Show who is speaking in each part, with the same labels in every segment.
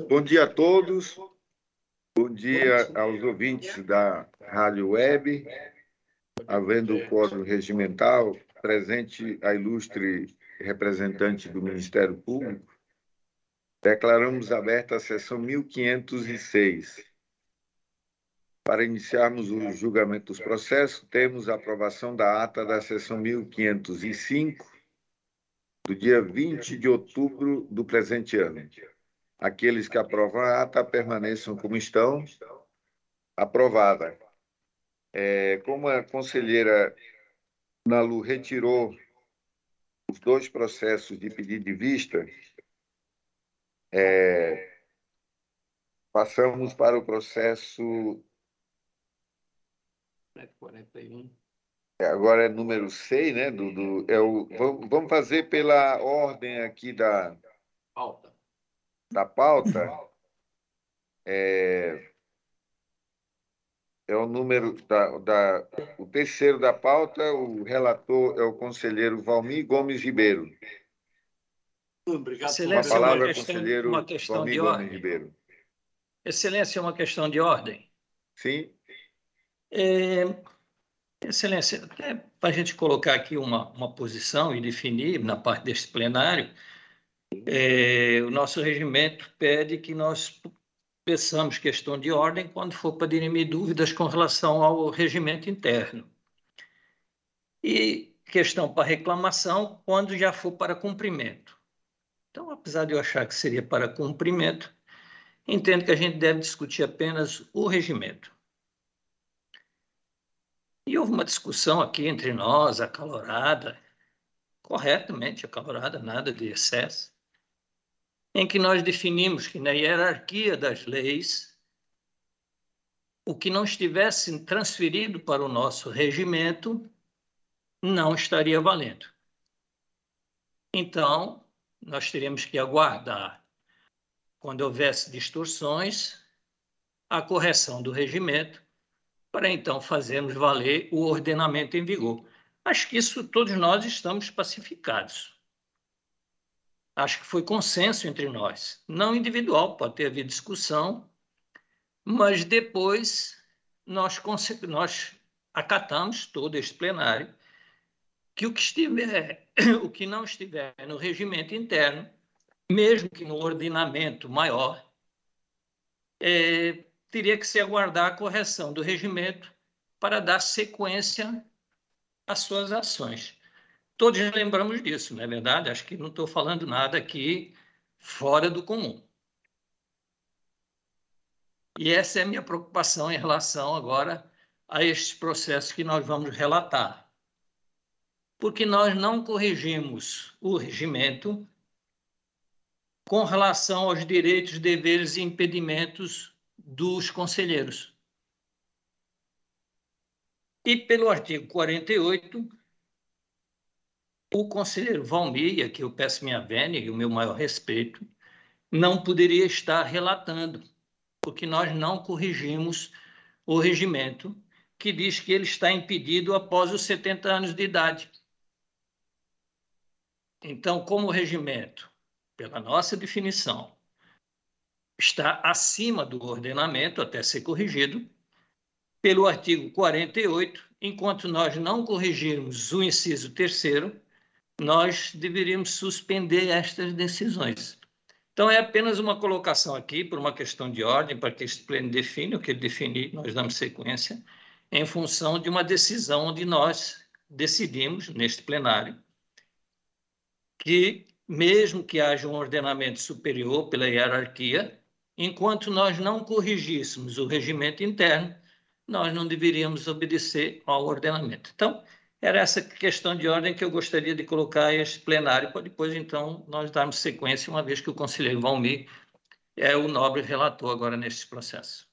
Speaker 1: Bom dia a todos. Bom dia aos ouvintes da Rádio Web. Havendo o quórum regimental, presente a ilustre representante do Ministério Público, declaramos aberta a sessão 1506. Para iniciarmos o julgamento dos processos, temos a aprovação da ata da sessão 1505, do dia 20 de outubro do presente ano. Aqueles que aprovam a ata permaneçam como estão. Aprovada. É, como a conselheira Nalu retirou os dois processos de pedido de vista, é, passamos para o processo.
Speaker 2: 41.
Speaker 1: É, agora é número 6, né? Do, do, é o, vamos fazer pela ordem aqui da
Speaker 2: pauta.
Speaker 1: Da pauta. É, é o número da, da, o terceiro da pauta, o relator é o conselheiro Valmir Gomes Ribeiro.
Speaker 2: Obrigado.
Speaker 1: Excelência, a palavra, uma questão, conselheiro uma questão Valmir de Gomes ordem. Ribeiro.
Speaker 3: Excelência, é uma questão de ordem.
Speaker 1: Sim.
Speaker 3: É, excelência, para a gente colocar aqui uma, uma posição e definir na parte deste plenário, é, o nosso regimento pede que nós peçamos questão de ordem quando for para dirimir dúvidas com relação ao regimento interno. E questão para reclamação quando já for para cumprimento. Então, apesar de eu achar que seria para cumprimento, entendo que a gente deve discutir apenas o regimento. E houve uma discussão aqui entre nós, acalorada, corretamente acalorada, nada de excesso, em que nós definimos que na hierarquia das leis, o que não estivesse transferido para o nosso regimento não estaria valendo. Então, nós teríamos que aguardar, quando houvesse distorções, a correção do regimento, para então fazermos valer o ordenamento em vigor. Acho que isso todos nós estamos pacificados acho que foi consenso entre nós. Não individual, pode ter havido discussão, mas depois nós, nós acatamos todo este plenário que o que estiver, o que não estiver no regimento interno, mesmo que no ordenamento maior, é, teria que se aguardar a correção do regimento para dar sequência às suas ações. Todos lembramos disso, não é verdade? Acho que não estou falando nada aqui fora do comum. E essa é a minha preocupação em relação agora a estes processos que nós vamos relatar. Porque nós não corrigimos o regimento com relação aos direitos, deveres e impedimentos dos conselheiros. E pelo artigo 48, o conselheiro Valmir, que eu peço minha vênia e o meu maior respeito, não poderia estar relatando, porque nós não corrigimos o regimento que diz que ele está impedido após os 70 anos de idade. Então, como o regimento, pela nossa definição, está acima do ordenamento até ser corrigido, pelo artigo 48, enquanto nós não corrigirmos o inciso terceiro, nós deveríamos suspender estas decisões. Então, é apenas uma colocação aqui, por uma questão de ordem, para que este pleno define o que ele definir, nós damos sequência, em função de uma decisão onde nós decidimos, neste plenário, que, mesmo que haja um ordenamento superior pela hierarquia, enquanto nós não corrigíssemos o regimento interno, nós não deveríamos obedecer ao ordenamento. Então, era essa questão de ordem que eu gostaria de colocar a este plenário, para depois, então, nós darmos sequência, uma vez que o conselheiro Valmir é o nobre relator agora neste processo.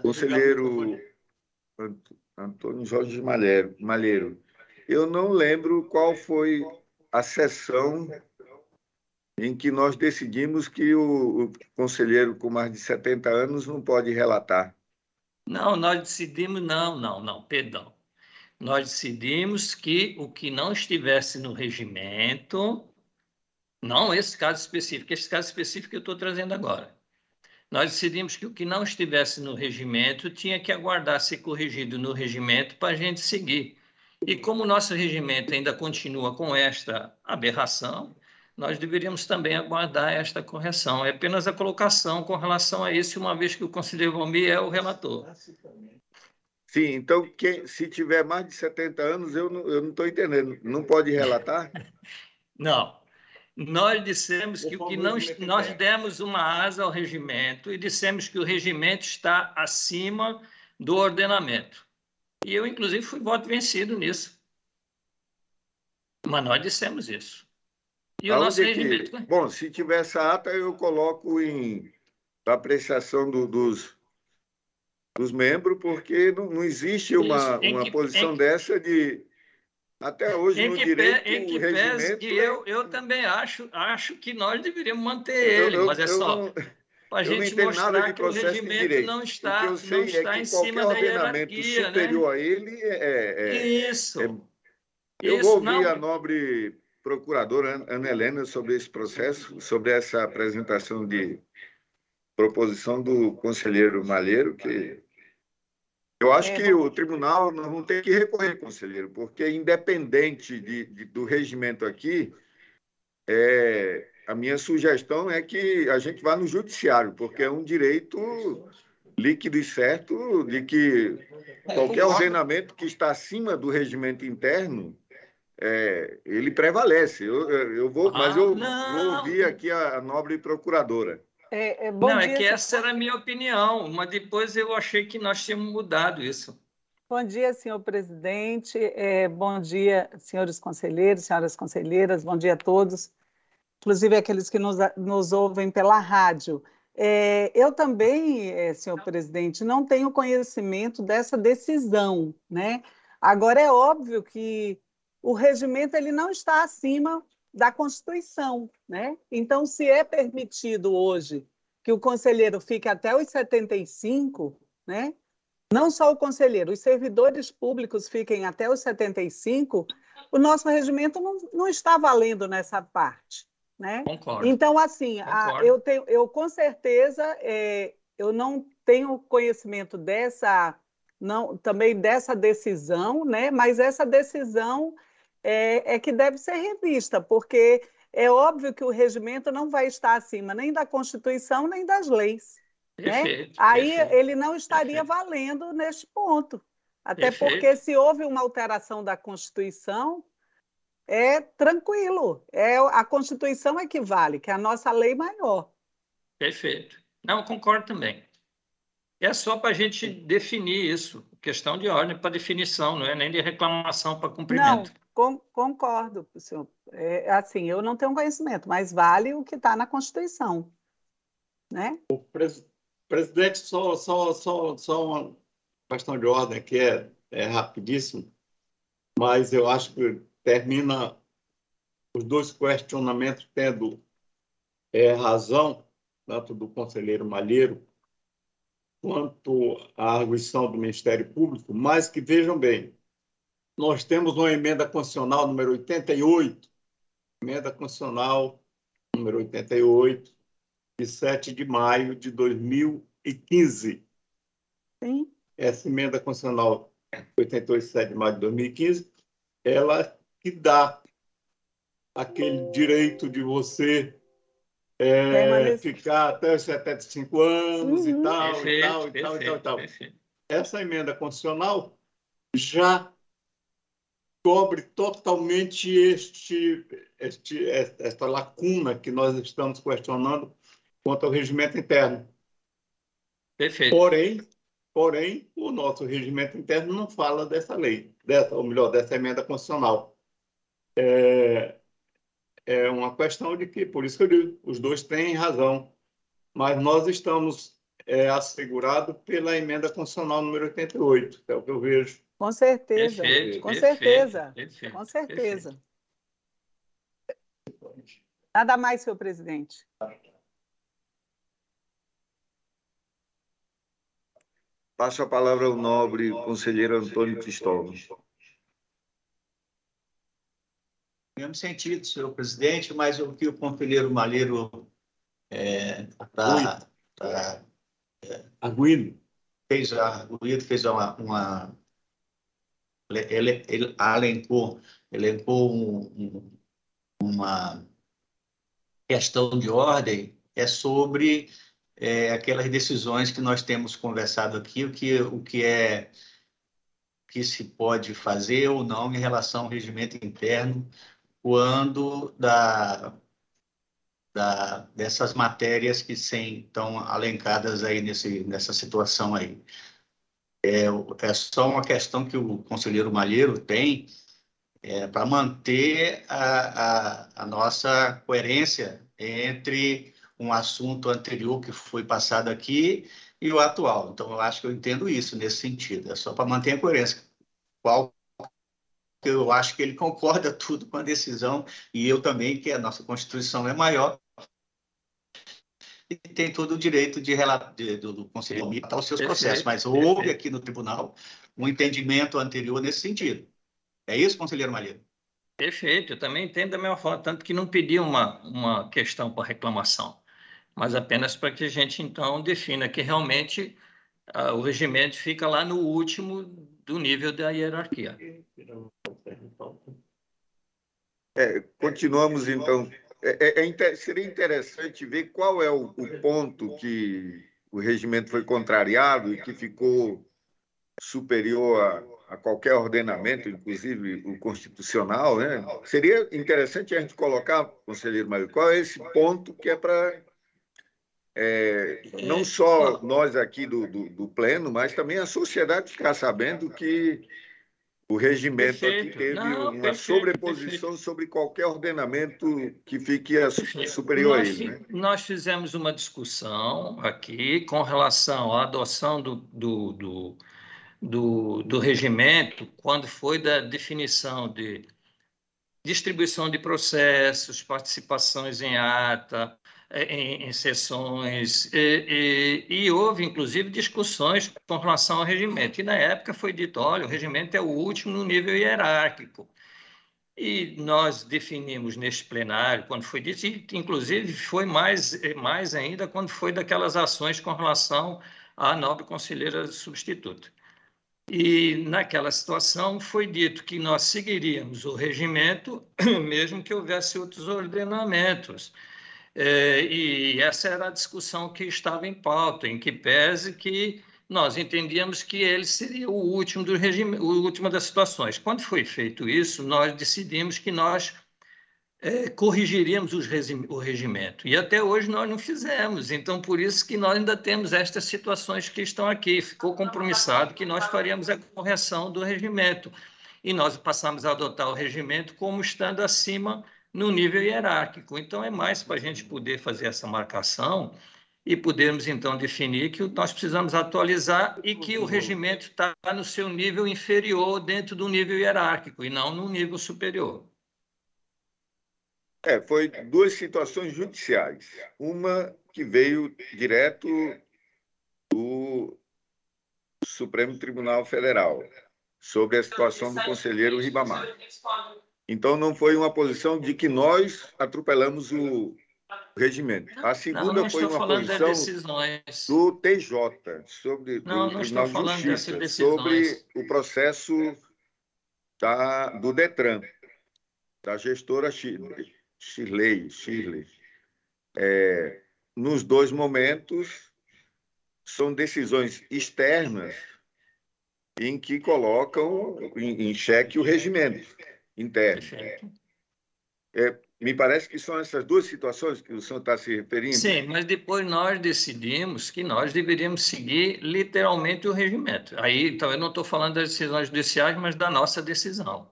Speaker 1: Conselheiro Antônio Jorge Malheiro, eu não lembro qual foi a sessão em que nós decidimos que o, o, conselheiro com mais de 70 anos não pode relatar.
Speaker 3: Não, nós decidimos, não, não, não, perdão. nós decidimos que o que não estivesse no regimento, não esse caso específico, esse caso específico que eu estou trazendo agora. Nós decidimos que o que não estivesse no regimento tinha que aguardar ser corrigido no regimento para a gente seguir. E como o nosso regimento ainda continua com esta aberração, nós deveríamos também aguardar esta correção. É apenas a colocação com relação a isso, uma vez que o conselheiro Valmir é o relator.
Speaker 1: Sim, então quem, se tiver mais de 70 anos, eu não estou entendendo. Não pode relatar?
Speaker 3: Não. Nós dissemos que o que não nós demos uma asa ao regimento e dissemos que o regimento está acima do ordenamento. E eu, inclusive, fui voto vencido nisso. Mas nós dissemos isso.
Speaker 1: E o nosso regimento. Que... Bom, se tiver essa ata, eu coloco em apreciação do, dos, dos membros, porque não, não existe uma, uma que, posição em, dessa de. Até hoje, em no direito,
Speaker 3: pé, em que regimento... que eu, eu também acho, acho que nós deveríamos manter ele, eu, mas é só para a gente mostrar que o regimento não está, não está é em cima da hierarquia.
Speaker 1: superior
Speaker 3: né?
Speaker 1: a ele é... é,
Speaker 3: é Isso. É,
Speaker 1: eu Isso, vou ouvir não... a nobre procuradora Ana Helena sobre esse processo, sobre essa apresentação de proposição do conselheiro Malheiro, que eu acho é, que o tribunal não ter que recorrer, conselheiro, porque independente de, de, do regimento aqui, é, a minha sugestão é que a gente vá no judiciário, porque é um direito líquido e certo de que qualquer ordenamento que está acima do regimento interno, é, ele prevalece. Eu, eu vou, mas eu ah, vou ouvir aqui a, a nobre procuradora.
Speaker 3: É, é bom Não, dia, é que essa era a minha opinião, mas depois eu achei que nós tínhamos mudado isso.
Speaker 4: Bom dia, senhor presidente. É, bom dia, senhores conselheiros, senhoras conselheiras. Bom dia a todos, inclusive aqueles que nos, nos ouvem pela rádio. É, eu também, é, senhor presidente, não tenho conhecimento dessa decisão, né? Agora é óbvio que o regimento ele não está acima da Constituição. Né? Então, se é permitido hoje que o conselheiro fique até os 75, né? não só o conselheiro, os servidores públicos fiquem até os 75, o nosso regimento não, não está valendo nessa parte. Né?
Speaker 3: Concordo.
Speaker 4: Então, assim, a, eu, tenho, eu com certeza é, eu não tenho conhecimento dessa, não, também dessa decisão, né? mas essa decisão é, é que deve ser revista, porque é óbvio que o regimento não vai estar acima nem da Constituição nem das leis. né? Aí perfeito, ele não estaria perfeito. valendo neste ponto. Até perfeito. porque se houve uma alteração da Constituição, é tranquilo. É, a Constituição é que vale, que é a nossa lei maior.
Speaker 3: Perfeito. Não, concordo também. É só para a gente definir isso, questão de ordem para definição, não é nem de reclamação para cumprimento.
Speaker 4: Não, concordo, senhor. É, assim, eu não tenho conhecimento, mas vale o que está na Constituição. Né?
Speaker 2: O pres, presidente, só, só, só, só uma questão de ordem que é, é rapidíssimo, mas eu acho que termina os dois questionamentos tendo é, razão, tanto do conselheiro Malheiro quanto à arguição do Ministério Público, mas que vejam bem, nós temos uma emenda constitucional número 88, emenda constitucional número 88, de 7 de maio de 2015.
Speaker 4: Sim.
Speaker 2: Essa emenda constitucional 88, 7 de maio de 2015, ela que dá aquele direito de você é, ficar até os 75 anos uhum. e, tal, perfeito, e tal, e tal, e tal, e tal. Essa emenda constitucional já cobre totalmente este, este, esta lacuna que nós estamos questionando quanto ao regimento interno.
Speaker 3: Perfeito.
Speaker 2: Porém, porém, o nosso regimento interno não fala dessa lei, dessa, ou melhor, dessa emenda constitucional. É, é uma questão de que, por isso que eu digo, os dois têm razão, mas nós estamos é, assegurados pela emenda constitucional número 88, é o que eu vejo
Speaker 4: com certeza, perfeito, com perfeito, certeza, perfeito, com certeza. Nada mais, senhor presidente.
Speaker 1: Passo a palavra ao nobre conselheiro Antônio Cristóvão.
Speaker 5: mesmo sentido, senhor presidente, mas o que o conselheiro Malheiro é, tá, tá,
Speaker 2: é, Arguindo.
Speaker 5: fez, arguido, fez uma, uma ele, ele elencou, elencou um, um, uma questão de ordem, é sobre é, aquelas decisões que nós temos conversado aqui, o que, o que é que se pode fazer ou não em relação ao regimento interno quando da, da, dessas matérias que estão alencadas aí nesse, nessa situação aí. É, é só uma questão que o conselheiro Malheiro tem é, para manter a, a, a nossa coerência entre um assunto anterior que foi passado aqui e o atual. Então, eu acho que eu entendo isso nesse sentido. É só para manter a coerência. Qual eu acho que ele concorda tudo com a decisão e eu também, que a nossa Constituição é maior e tem todo o direito de, de do, do Conselho relatar os seus processos, mas houve aqui no tribunal um entendimento anterior nesse sentido. É isso, conselheiro Malheiro?
Speaker 3: Perfeito, eu também entendo da mesma forma, tanto que não pedi uma, uma questão para reclamação, mas apenas para que a gente, então, defina que realmente uh, o regimento fica lá no último do nível da hierarquia.
Speaker 1: É, continuamos, então. É, é, é seria interessante ver qual é o, o ponto que o regimento foi contrariado e que ficou superior a, a, qualquer ordenamento, inclusive o constitucional, né? Seria interessante a gente colocar, conselheiro Mário, qual é esse ponto que é para é, não só nós aqui do, do, do, Pleno, mas também a sociedade ficar sabendo que o regimento perfeito. aqui teve não, uma perfeito, sobreposição perfeito. sobre qualquer ordenamento que fique superior nós, a ele. Né?
Speaker 3: Nós fizemos uma discussão aqui com relação à adoção do, do, do, do, do regimento, quando foi da definição de distribuição de processos, participações em ata, em, em sessões, e, e, e, houve, inclusive, discussões com relação ao regimento. E, na época, foi dito, olha, o regimento é o último no nível hierárquico. E nós definimos neste plenário, quando foi dito, e, inclusive, foi mais, mais ainda quando foi daquelas ações com relação à nobre conselheira substituta. E, naquela situação, foi dito que nós seguiríamos o regimento, mesmo que houvesse outros ordenamentos. É, e essa era a discussão que estava em pauta, em que pese que nós entendíamos que ele seria o último do regime, o último das situações. Quando foi feito isso, nós decidimos que nós é, corrigiríamos o regimento. E até hoje nós não fizemos. Então, por isso que nós ainda temos estas situações que estão aqui. Ficou compromissado que nós faríamos a correção do regimento. E nós passamos a adotar o regimento como estando acima no nível hierárquico. Então, é mais para a gente poder fazer essa marcação e podermos, então, definir que nós precisamos atualizar e que o regimento está no seu nível inferior dentro do nível hierárquico e não no nível superior.
Speaker 1: É, foi duas situações judiciais. Uma que veio direto do Supremo Tribunal Federal sobre a situação do conselheiro Ribamar. Então, não foi uma posição de que nós atropelamos o regimento. A segunda não, não foi uma posição do TJ sobre
Speaker 3: não,
Speaker 1: não
Speaker 3: Tribunal de Justiça
Speaker 1: sobre o processo da, do Detran, da gestora Shirley. Shirley. É, nos dois momentos, são decisões externas em que colocam em, em xeque o regimento interno. É, me parece que são essas duas situações que o senhor está se referindo.
Speaker 3: Sim, mas depois nós decidimos que nós deveríamos seguir literalmente o regimento. Aí, então, eu não estou falando das decisões judiciais, mas da nossa decisão.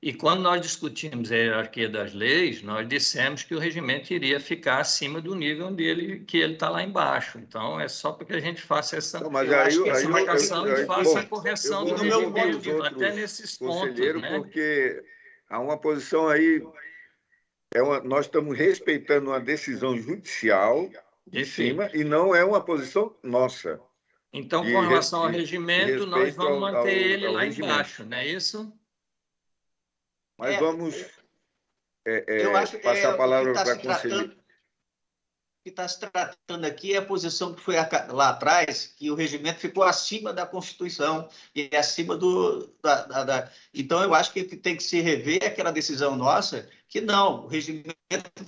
Speaker 3: E quando nós discutimos a hierarquia das leis, nós dissemos que o regimento iria ficar acima do nível dele, que ele está lá embaixo. Então, é só para que a gente faça essa,
Speaker 1: não, mas aí, aí,
Speaker 3: essa marcação
Speaker 1: eu,
Speaker 3: eu, e faça bom, a correção do regimento, até nesses pontos. Né?
Speaker 1: Porque há uma posição aí. É uma, nós estamos respeitando uma decisão judicial de cima e não é uma posição nossa.
Speaker 3: Então, com relação ao regimento, nós vamos manter ao, ele ao lá regimento. embaixo, não é isso?
Speaker 1: Mas é, vamos. é, é, passar a
Speaker 5: é,
Speaker 1: palavra
Speaker 5: tá
Speaker 1: para a conselheira.
Speaker 5: Que está se tratando aqui é a posição que foi lá atrás, que o regimento ficou acima da Constituição e acima do. Da, da, da... Então, eu acho que tem que se rever aquela decisão nossa, que não, o regimento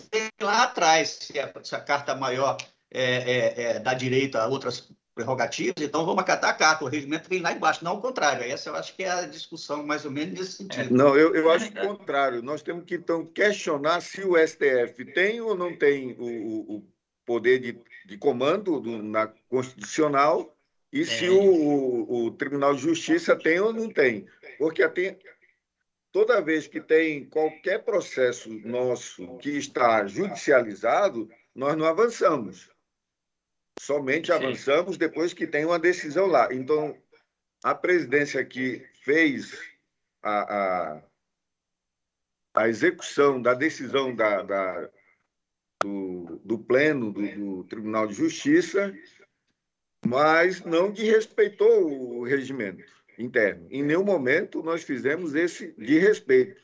Speaker 5: tem lá atrás, se a, se a Carta Maior é, é, é, dá direito a outras prerrogativas, então vamos acatar a carta, o regimento vem lá embaixo, não o contrário. Essa eu acho que é a discussão mais ou menos nesse sentido.
Speaker 1: Não, eu, eu acho o contrário. Nós temos que, então, questionar se o STF tem ou não tem o, o poder de, de comando do, na Constitucional e é. se o, o, Tribunal de Justiça tem ou não tem. Porque tem, toda vez que tem qualquer processo nosso que está judicializado, nós não avançamos. Somente Sim. avançamos depois que tem uma decisão lá. Então, a presidência que fez a, a, a execução da decisão da, da do, do, Pleno do, do, Tribunal de Justiça, mas não que respeitou o regimento interno. Em nenhum momento nós fizemos esse de respeito.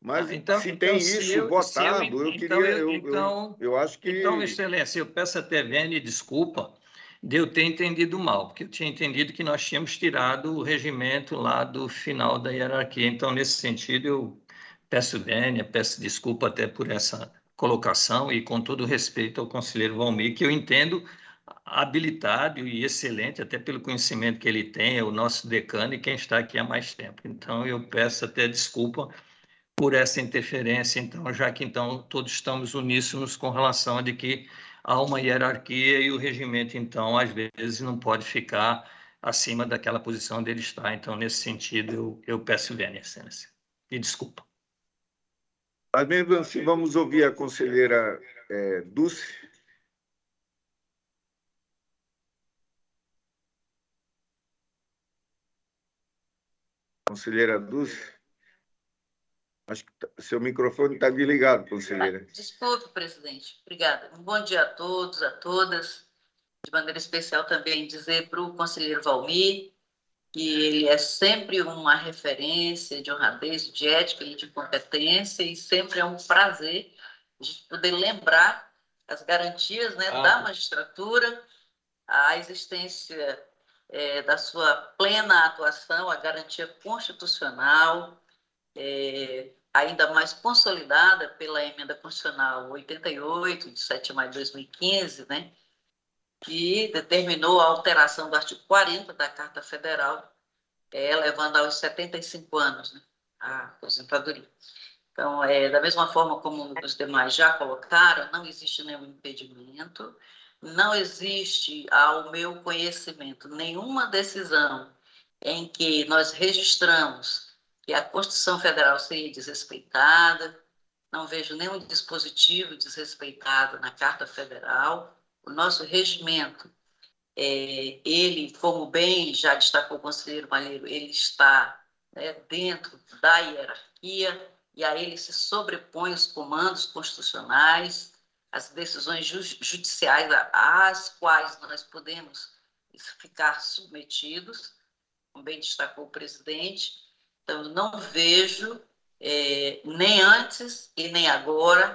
Speaker 1: Mas ah, então, se então, tem se isso eu, votado, eu, eu, então, queria. Eu, então, eu, acho que.
Speaker 3: Então, Excelência, eu peço até Vene desculpa de eu ter entendido mal, porque eu tinha entendido que nós tínhamos tirado o regimento lá do final da hierarquia. Então, nesse sentido, eu peço Vênia, peço desculpa até por essa colocação e com todo respeito ao conselheiro Valmir, que eu entendo habilitado e excelente, até pelo conhecimento que ele tem, é o nosso decano e quem está aqui há mais tempo. Então, eu peço até desculpa por essa interferência, então, já que então todos estamos uníssonos com relação de que há uma hierarquia e o regimento, então, às vezes não pode ficar acima daquela posição dele está. Então, nesse sentido, eu, eu peço vênia, excelência. E desculpa.
Speaker 1: Mas mesmo assim, vamos ouvir a conselheira é, Dulce. Conselheira Dulce. Acho que tá, seu microfone está desligado, conselheira.
Speaker 6: Desculpe, presidente. Obrigada. Um bom dia a todos, a todas. De maneira especial também dizer para o conselheiro Valmir que ele é sempre uma referência de honradez, de ética e de competência e sempre é um prazer de poder lembrar as garantias né, ah. da magistratura, a existência é, da sua plena atuação, a garantia constitucional, é, ainda mais consolidada pela emenda constitucional 88, de 7 de maio de 2015, né, que determinou a alteração do artigo 40 da Carta Federal, é, levando aos 75 anos né, a aposentadoria. Então, é, da mesma forma como os demais já colocaram, não existe nenhum impedimento, não existe, ao meu conhecimento, nenhuma decisão em que nós registramos que a Constituição Federal seria desrespeitada, não vejo nenhum dispositivo desrespeitado na Carta Federal. O nosso regimento, é, ele, como bem já destacou o conselheiro Malheiro, ele está né, dentro da hierarquia e a ele se sobrepõe os comandos constitucionais, as decisões ju judiciais às quais nós podemos ficar submetidos, como bem destacou o presidente, então, não vejo, é, nem antes e nem agora,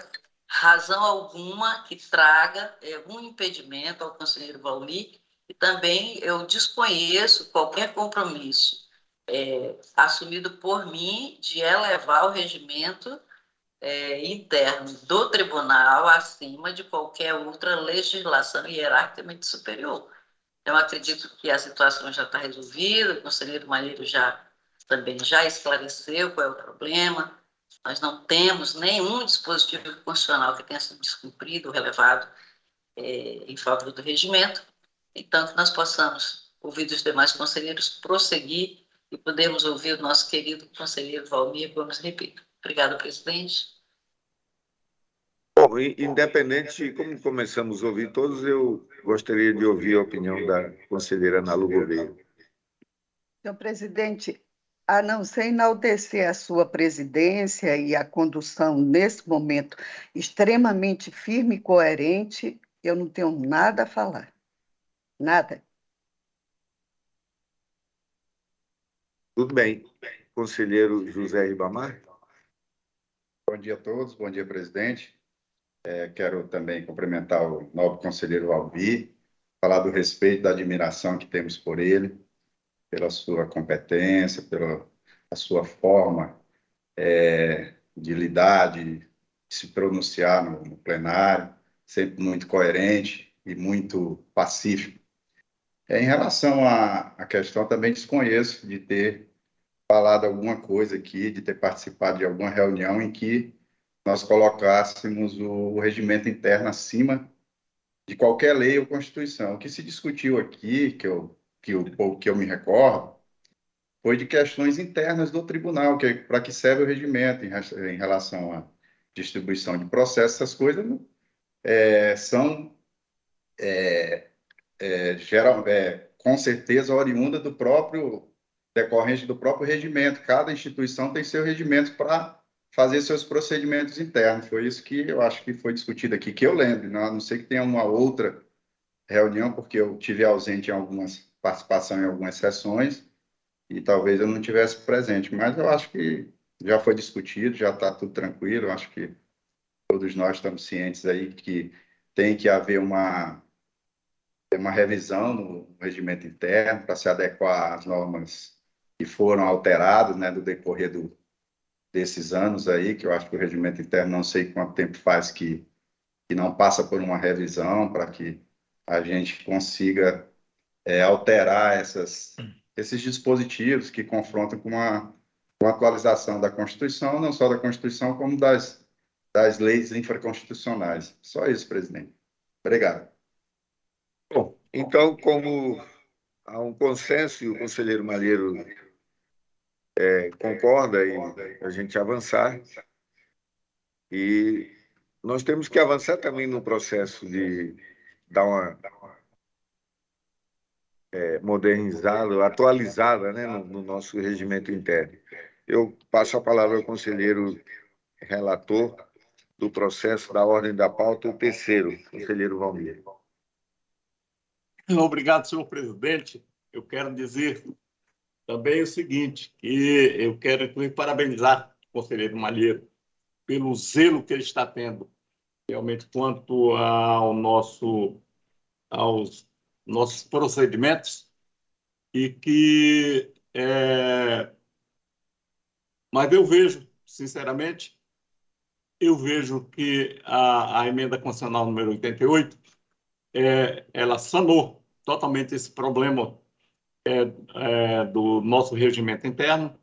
Speaker 6: razão alguma que traga é, um impedimento ao conselheiro Valmir, e também eu desconheço qualquer compromisso é, assumido por mim de elevar o regimento é, interno do tribunal acima de qualquer outra legislação hierarquicamente superior. Eu acredito que a situação já está resolvida, o conselheiro Malheiro já também já esclareceu qual é o problema. Nós não temos nenhum dispositivo constitucional que tenha sido descumprido ou relevado é, em favor do regimento, então que nós possamos ouvir dos demais conselheiros, prosseguir e podemos ouvir o nosso querido conselheiro Valmir Gomes Repito. Obrigada, presidente.
Speaker 1: Bom, independente, como começamos a ouvir todos, eu gostaria de ouvir a opinião da conselheira Ana Lu Gouveia.
Speaker 7: Senhor presidente, a não ser enaltecer a sua presidência e a condução nesse momento extremamente firme e coerente, eu não tenho nada a falar. Nada.
Speaker 1: Tudo bem. Conselheiro José Ribamar?
Speaker 8: Bom dia a todos, bom dia, presidente. É, quero também cumprimentar o novo conselheiro Valbi, falar do respeito, da admiração que temos por ele, pela sua competência, pela sua forma é, de lidar, de se pronunciar no, no plenário, sempre muito coerente e muito pacífico. É, em relação à, à questão, também desconheço de ter falado alguma coisa aqui, de ter participado de alguma reunião em que nós colocássemos o, regimento interno acima de qualquer lei ou constituição. O que se discutiu aqui, que eu, que eu, que eu me recordo, foi de questões internas do tribunal, que é para que serve o regimento em, em, relação à distribuição de processos, essas coisas é, são é, é, geral, é, com certeza oriunda do próprio decorrente do próprio regimento. Cada instituição tem seu regimento para fazer seus procedimentos internos. Foi isso que eu acho que foi discutido aqui, que eu lembro. Não, a não sei que tenha uma outra reunião, porque eu tive ausente em algumas participação em algumas sessões e talvez eu não tivesse presente, mas eu acho que já foi discutido, já está tudo tranquilo. Eu acho que todos nós estamos cientes aí que tem que haver uma uma revisão no regimento interno para se adequar às normas que foram alteradas, né, do decorrer do, desses anos aí, que eu acho que o regimento interno não sei quanto tempo faz que, que não passa por uma revisão para que a gente consiga é, alterar essas, esses dispositivos que confrontam com a, com a atualização da Constituição, não só da Constituição, como das, das leis infraconstitucionais. Só isso, presidente. Obrigado.
Speaker 1: Bom, então, como há um consenso e o conselheiro Malheiro é, concorda em a gente avançar, e nós temos que avançar também no processo de dar uma é, modernizada, atualizada né, no, no nosso regimento interno. Eu passo a palavra ao conselheiro relator do processo da ordem da pauta, o terceiro, conselheiro Valmir.
Speaker 2: Obrigado, senhor presidente. Eu quero dizer também o seguinte, que eu quero inclusive parabenizar o conselheiro Malheiro pelo zelo que ele está tendo, realmente quanto ao nosso aos nossos procedimentos e que é... mas eu vejo sinceramente eu vejo que a, a emenda constitucional número 88 é, ela sanou totalmente esse problema é, é, do nosso regimento interno,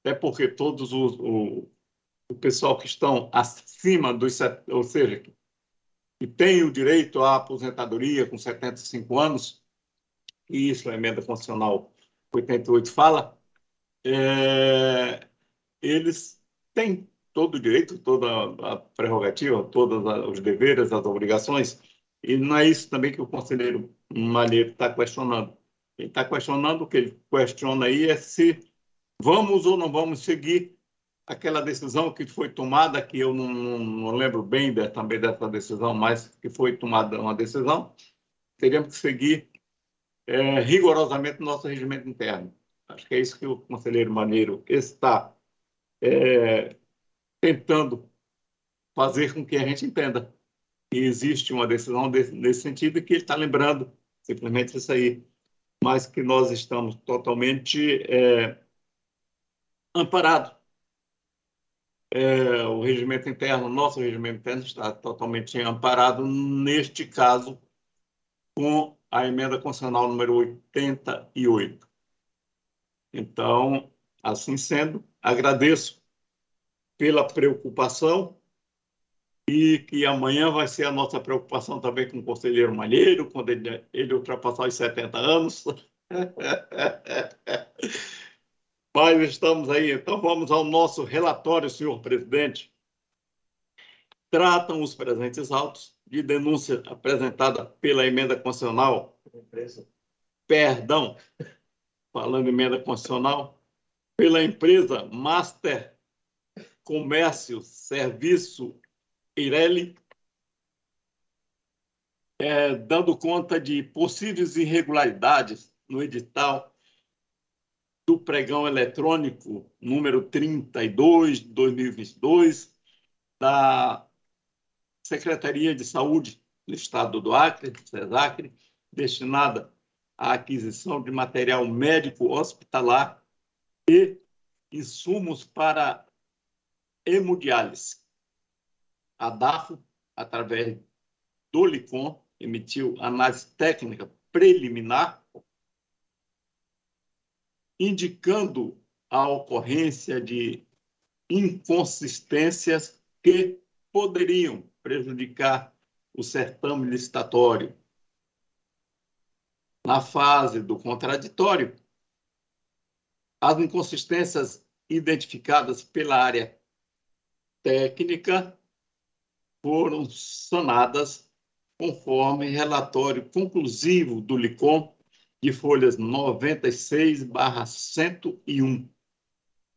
Speaker 2: até porque todos os, o, o pessoal que estão acima dos, ou seja, que tem o direito à aposentadoria com 75 anos, e isso a emenda constitucional 88 fala, é, eles têm todo o direito, toda a prerrogativa, todos os deveres, as obrigações. E não é isso também que o conselheiro Malheiro está questionando. Ele está questionando, o que ele questiona aí é se vamos ou não vamos seguir aquela decisão que foi tomada, que eu não, não, não lembro bem de, também dessa decisão, mas que foi tomada uma decisão, teríamos que seguir é, rigorosamente o nosso regimento interno. Acho que é isso que o conselheiro Maneiro está é, tentando fazer com que a gente entenda que existe uma decisão nesse sentido e que ele está lembrando simplesmente isso aí, mas que nós estamos totalmente é, amparados. É, o regimento interno, nosso regimento interno está totalmente amparado neste caso com a emenda constitucional número 88. Então, assim sendo, agradeço pela preocupação e que amanhã vai ser a nossa preocupação também com o conselheiro Malheiro, quando ele, ele ultrapassar os 70 anos. Mas estamos aí, então vamos ao nosso relatório, senhor presidente. Tratam os presentes autos de denúncia apresentada pela emenda constitucional. Perdão, falando em emenda constitucional, pela empresa Master Comércio Serviço Pirelli, é, dando conta de possíveis irregularidades no edital do pregão eletrônico número 32 de 2022 da Secretaria de Saúde do Estado do Acre, SESACRE, destinada à aquisição de material médico hospitalar e insumos para hemodiálise. A DAFO, através do LICOM, emitiu análise técnica preliminar, indicando a ocorrência de inconsistências que poderiam prejudicar o certame licitatório. Na fase do contraditório, as inconsistências identificadas pela área técnica foram sanadas conforme relatório conclusivo do LICOM de folhas 96 barra 101.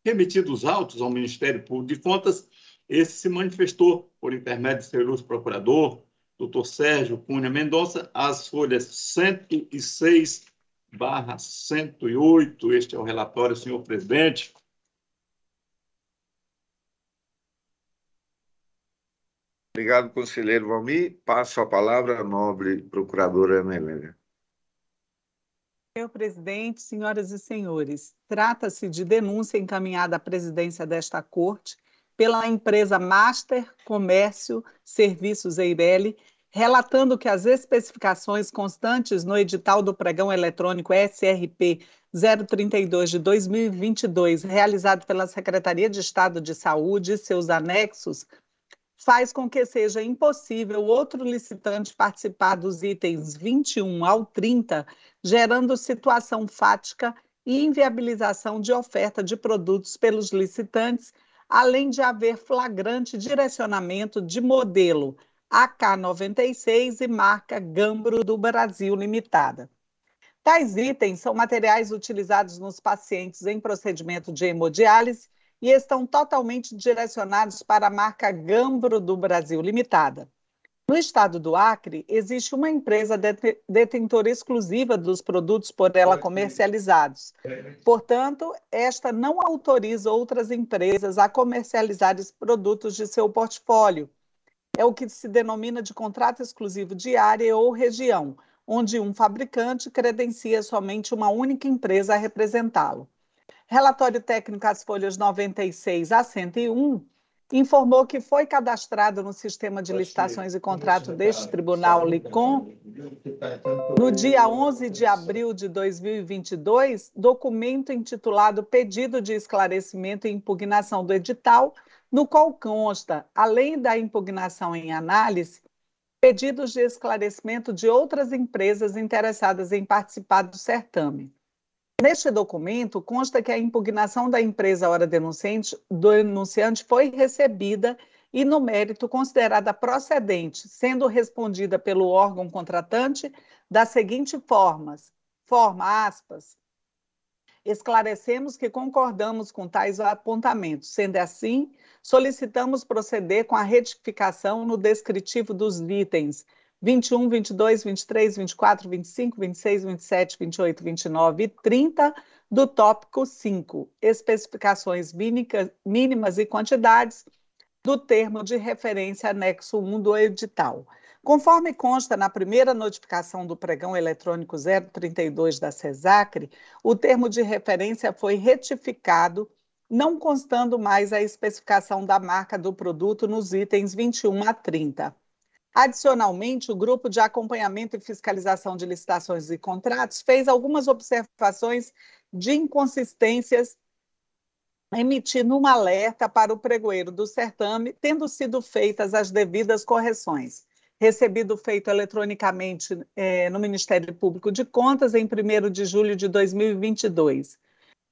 Speaker 2: Remetidos autos ao Ministério Público de Contas, esse se manifestou por intermédio de seu ilustre procurador, doutor Sérgio Cunha Mendonça, as folhas 106 barra 108. Este é o relatório, senhor presidente.
Speaker 1: Obrigado, conselheiro Valmir. Passo a palavra à nobre procuradora Ana Helena.
Speaker 4: Senhor presidente, senhoras e senhores, trata-se de denúncia encaminhada à presidência desta corte pela empresa Master Comércio Serviços Eireli, relatando que as especificações constantes no edital do pregão eletrônico SRP 032 de 2022, realizado pela Secretaria de Estado de Saúde e seus anexos, faz com que seja impossível outro licitante participar dos itens 21 ao 30, gerando situação fática e inviabilização de oferta de produtos pelos licitantes, além de haver flagrante direcionamento de modelo AK96 e marca Gambro do Brasil Limitada. Tais itens são materiais utilizados nos pacientes em procedimento de hemodiálise e estão totalmente direcionados para a marca Gambro do Brasil Limitada. No estado do Acre, existe uma empresa detentora exclusiva dos produtos por ela comercializados. Portanto, esta não autoriza outras empresas a comercializar os produtos de seu portfólio, é o que se denomina de contrato exclusivo de área ou região, onde um fabricante credencia somente uma única empresa a representá-lo. Relatório técnico às folhas 96 a 101 informou que foi cadastrado no sistema de licitações e contrato deste tribunal LICOM, no dia 11 de abril de 2022, documento intitulado Pedido de Esclarecimento e Impugnação do Edital no qual consta, além da impugnação em análise, pedidos de esclarecimento de outras empresas interessadas em participar do certame. Neste documento, consta que a impugnação da empresa hora denunciante, denunciante foi recebida e, no mérito, considerada procedente, sendo respondida pelo órgão contratante da seguinte formas, forma, aspas, esclarecemos que concordamos com tais apontamentos. Sendo assim, solicitamos proceder com a retificação no descritivo dos itens 21, 22, 23, 24, 25, 26, 27, 28, 29 e 30 do tópico 5, especificações mínimas e quantidades do termo de referência anexo 1 do edital. Conforme consta na primeira notificação do pregão eletrônico 032 da CESACRE, o termo de referência foi retificado, não constando mais a especificação da marca do produto nos itens 21 a 30. Adicionalmente, o grupo de acompanhamento e fiscalização de licitações e contratos fez algumas observações de inconsistências, emitindo um alerta para o pregoeiro do certame, tendo sido feitas as devidas correções recebido feito eletronicamente é, no Ministério Público de Contas em 1 de julho de 2022.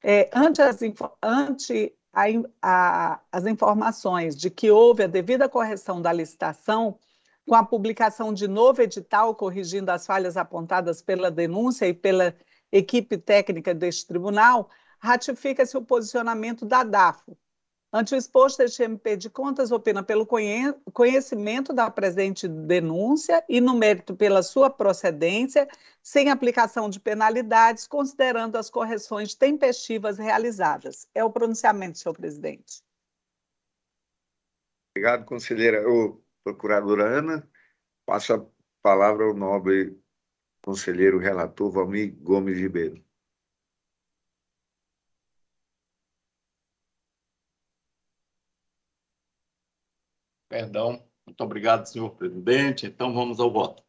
Speaker 4: É, ante as, ante a, a, as informações de que houve a devida correção da licitação, com a publicação de novo edital corrigindo as falhas apontadas pela denúncia e pela equipe técnica deste tribunal, ratifica-se o posicionamento da DAFO, Ante o exposto, este MP de Contas opina pelo conhecimento da presente denúncia e no mérito pela sua procedência, sem aplicação de penalidades, considerando as correções tempestivas realizadas. É o pronunciamento, senhor presidente.
Speaker 1: Obrigado, conselheira. O procuradora Ana, passo a palavra ao nobre conselheiro relator Valmir Gomes Ribeiro.
Speaker 2: Perdão. Muito obrigado, senhor presidente. Então, vamos ao voto.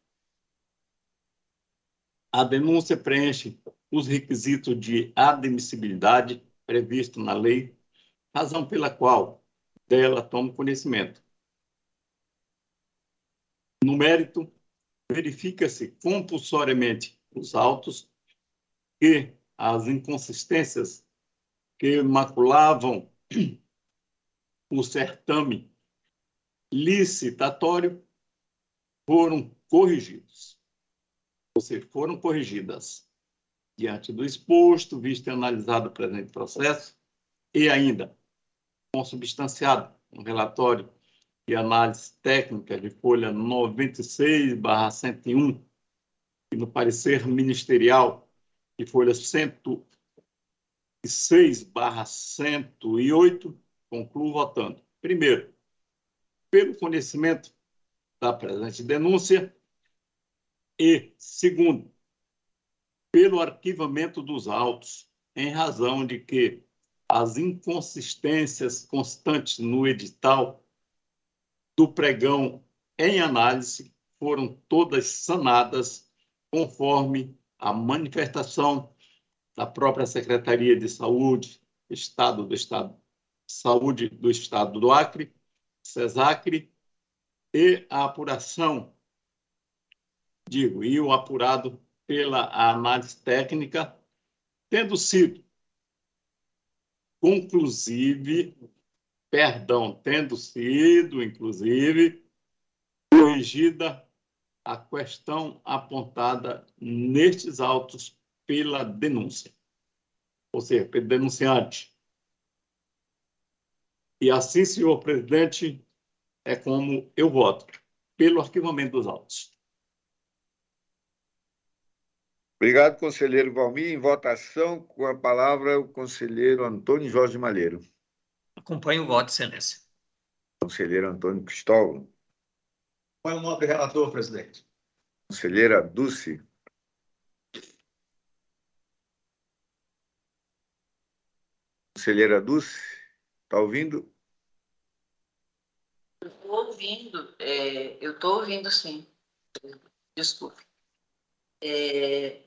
Speaker 2: A denúncia preenche os requisitos de admissibilidade previsto na lei, razão pela qual dela tomo conhecimento. No mérito, verifica-se compulsoriamente os autos e as inconsistências que maculavam o certame licitatório foram corrigidos. Ou seja, foram corrigidas diante do exposto, visto e analisado o presente processo, e ainda consubstanciado um relatório de análise técnica de folha 96/101 e no parecer ministerial de folha 106/108, concluo votando. Primeiro, pelo conhecimento da presente denúncia e, segundo, pelo arquivamento dos autos, em razão de que as inconsistências constantes no edital do pregão em análise foram todas sanadas conforme a manifestação da própria Secretaria de Saúde, Estado do Estado, Saúde do Estado do Acre, CESACRE, e a apuração, digo, e o apurado pela análise técnica, tendo sido conclusive, perdão, tendo sido, inclusive, corrigida a questão apontada nestes autos pela denúncia, ou seja, pelo denunciante, e assim, senhor presidente, é como eu voto, pelo arquivamento dos autos.
Speaker 1: Obrigado, conselheiro Valmir. Em votação, com a palavra, o conselheiro Antônio Jorge Malheiro.
Speaker 3: Acompanho o voto, excelência.
Speaker 1: Conselheiro Antônio Cristóvão.
Speaker 5: Qual é o nobre relator, presidente?
Speaker 1: Conselheira Dulce. Conselheira Dulce, está ouvindo?
Speaker 6: Estou ouvindo, é, eu estou ouvindo sim. Desculpe. É,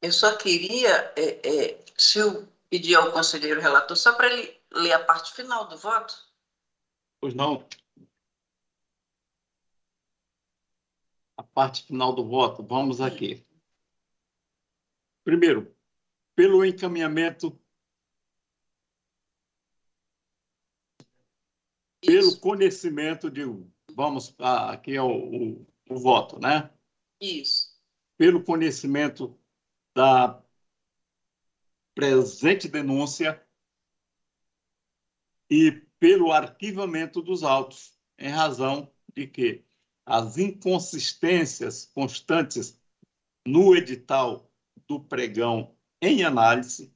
Speaker 6: eu só queria, é, é se eu pedir ao conselheiro relator, só para ele ler a parte final do voto.
Speaker 2: Pois não. A parte final do voto, vamos aqui. Primeiro, pelo encaminhamento pelo conhecimento de. Vamos, ah, aqui é o, o, o voto, né?
Speaker 6: Isso.
Speaker 2: Pelo conhecimento da presente denúncia e pelo arquivamento dos autos, em razão de que as inconsistências constantes no edital do pregão em análise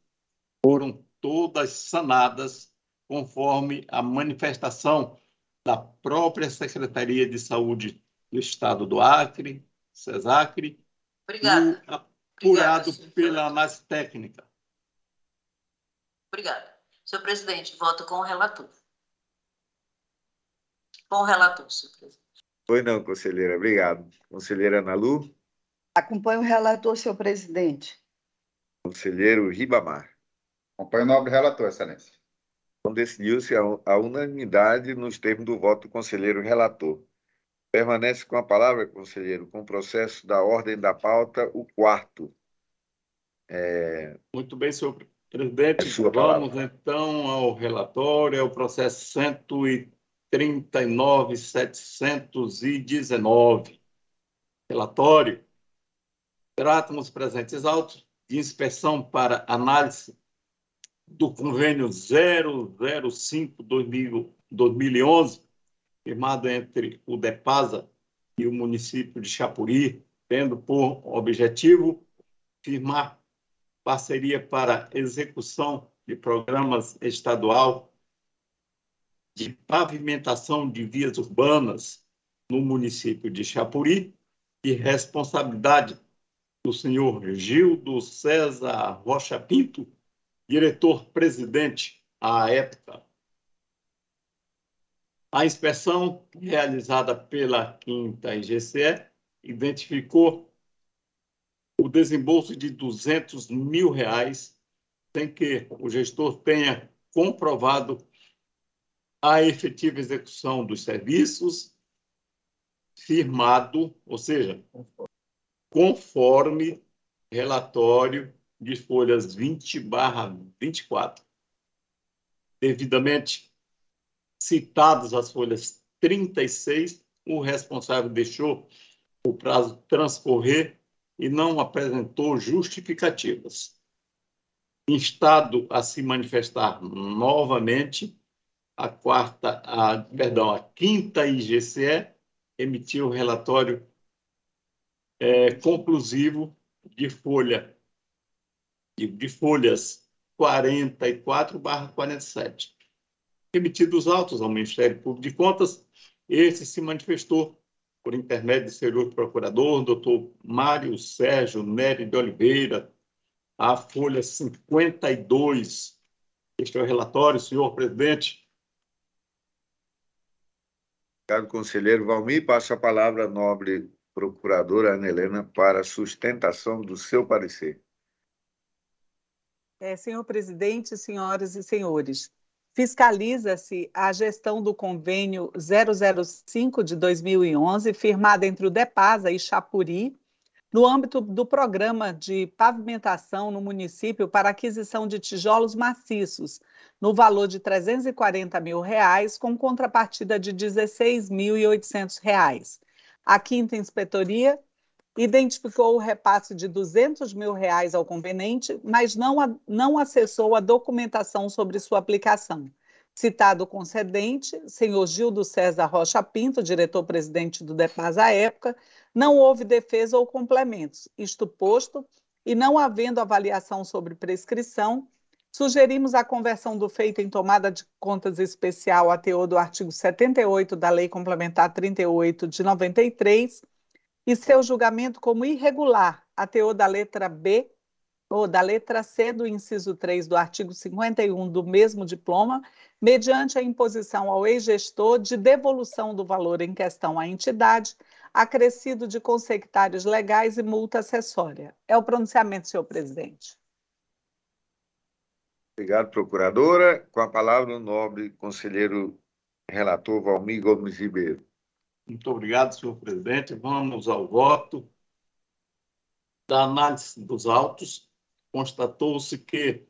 Speaker 2: foram todas sanadas conforme a manifestação da própria Secretaria de Saúde do Estado do Acre, CESACRE,
Speaker 6: Obrigada.
Speaker 2: apurado Obrigada, pela análise técnica.
Speaker 6: Obrigada. Senhor presidente, voto com o relator. Com o relator, senhor presidente.
Speaker 1: Foi não, conselheira. Obrigado. Conselheira Ana Lu.
Speaker 7: Acompanho o relator, senhor presidente.
Speaker 1: Conselheiro Ribamar.
Speaker 8: Acompanho o nobre relator, excelência.
Speaker 1: Então, decidiu-se a unanimidade nos termos do voto do conselheiro relator. Permanece com a palavra, conselheiro, com o processo da ordem da pauta, o quarto.
Speaker 2: É... Muito bem, senhor presidente. É Vamos então ao relatório, é o processo 139.719. Relatório. Tratam os presentes autos de inspeção para análise do convênio 005-2011, firmado entre o DEPASA e o município de Chapuri, tendo por objetivo firmar parceria para execução de programas estadual de pavimentação de vias urbanas no município de Chapuri e responsabilidade do senhor Gildo César Rocha Pinto, diretor-presidente à época. A inspeção realizada pela quinta IGCE identificou o desembolso de 200 mil reais, sem que o gestor tenha comprovado a efetiva execução dos serviços, firmado, ou seja, conforme relatório de folhas 20 barra 24. Devidamente citadas as folhas 36, o responsável deixou o prazo transcorrer e não apresentou justificativas. Instado a se manifestar novamente, a quarta, a, perdão, a quinta IGCE emitiu o relatório é, conclusivo de folha de, de folhas 44 barra 47. Emitidos autos ao Ministério Público de Contas, esse se manifestou por intermédio do senhor procurador, doutor Mário Sérgio Nery de Oliveira, a folha 52. Este é o relatório, senhor presidente.
Speaker 1: Obrigado, conselheiro Valmir. Passo a palavra à nobre procuradora Ana Helena para a sustentação do seu parecer.
Speaker 4: É, senhor presidente, senhoras e senhores, fiscaliza-se a gestão do convênio 005 de 2011, firmado entre o DEPASA e Chapuri, no âmbito do programa de pavimentação no município para aquisição de tijolos maciços, no valor de 340 mil reais, com contrapartida de R$ 16.800. A quinta inspetoria identificou o repasse de 200 mil reais ao conveniente, mas não, não acessou a documentação sobre sua aplicação. Citado o concedente, senhor Gildo César Rocha Pinto, diretor-presidente do DEPAS à época, não houve defesa ou complementos. Isto posto, e não havendo avaliação sobre prescrição, sugerimos a conversão do feito em tomada de contas especial a teor do artigo 78 da Lei Complementar 38 de 93 e seu julgamento como irregular a teor da letra B ou da letra C do inciso 3 do artigo 51 do mesmo diploma, mediante a imposição ao ex-gestor de devolução do valor em questão à entidade, acrescido de consectários legais e multa acessória. É o pronunciamento, senhor presidente.
Speaker 1: Obrigado, procuradora. Com a palavra o nobre conselheiro relator Valmir Gomes Ribeiro.
Speaker 2: Muito obrigado, senhor presidente. Vamos ao voto. Da análise dos autos, constatou-se que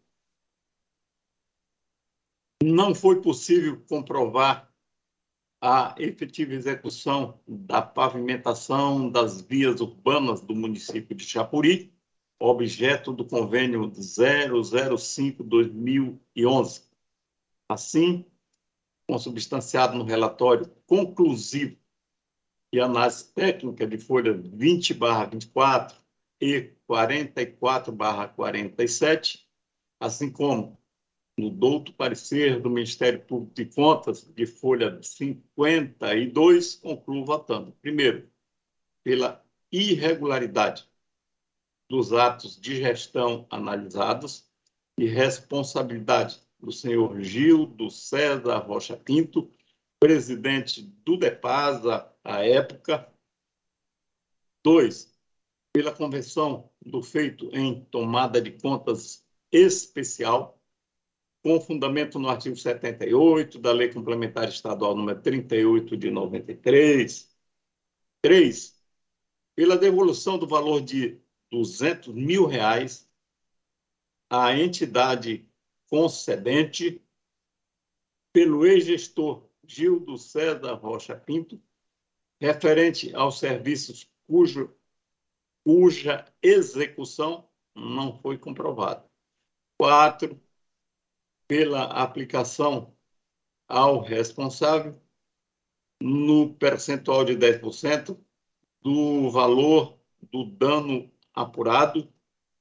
Speaker 2: não foi possível comprovar a efetiva execução da pavimentação das vias urbanas do município de Chapuri, objeto do convênio 005-2011. Assim, consubstanciado no relatório conclusivo e análise técnica de folha 20 24 e 44 47, assim como no douto parecer do Ministério Público de Contas de folha 52, concluo votando. Primeiro, pela irregularidade dos atos de gestão analisados e responsabilidade do senhor Gildo César Rocha Pinto, presidente do DEPASA à época. Dois, pela convenção do feito em tomada de contas especial, com fundamento no artigo 78 da Lei Complementar Estadual número 38 de 93. Três, pela devolução do valor de 200 mil reais à entidade concedente pelo ex-gestor Gildo César Rocha Pinto, referente aos serviços cujo, cuja execução não foi comprovada. Quatro, pela aplicação ao responsável no percentual de 10% do valor do dano apurado,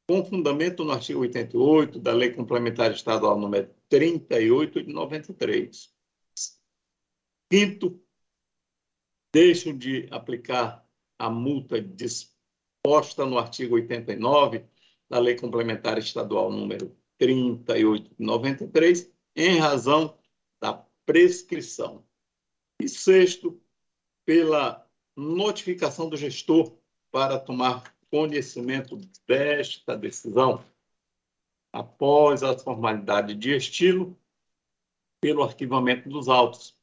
Speaker 2: com fundamento no artigo 88 da Lei Complementar Estadual número 38 de 93. Quinto, deixam de aplicar a multa disposta no artigo 89 da Lei Complementar Estadual número 38 de 93, em razão da prescrição. E sexto, pela notificação do gestor para tomar conhecimento desta decisão após a formalidade de estilo pelo arquivamento dos autos.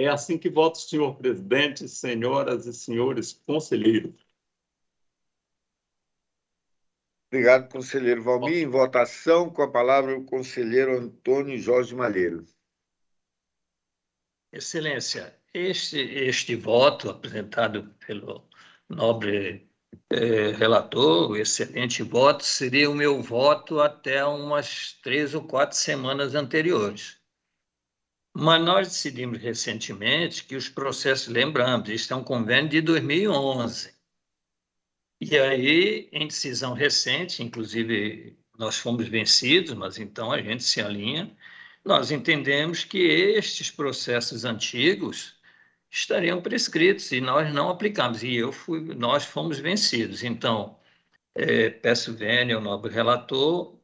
Speaker 2: É assim que voto, senhor presidente, senhoras e senhores conselheiros.
Speaker 1: Obrigado, conselheiro Valmir. Em votação, com a palavra o conselheiro Antônio Jorge Malheiro.
Speaker 3: Excelência, este, este voto apresentado pelo nobre eh, relator, o excelente voto, seria o meu voto até umas três ou quatro semanas anteriores. Mas nós decidimos recentemente que os processos, lembramos, isto é um convênio de 2011. E aí, em decisão recente, inclusive nós fomos vencidos, mas então a gente se alinha nós entendemos que estes processos antigos estariam prescritos e nós não aplicamos. E eu fui, nós fomos vencidos. Então, é, peço vênia ao nobre relator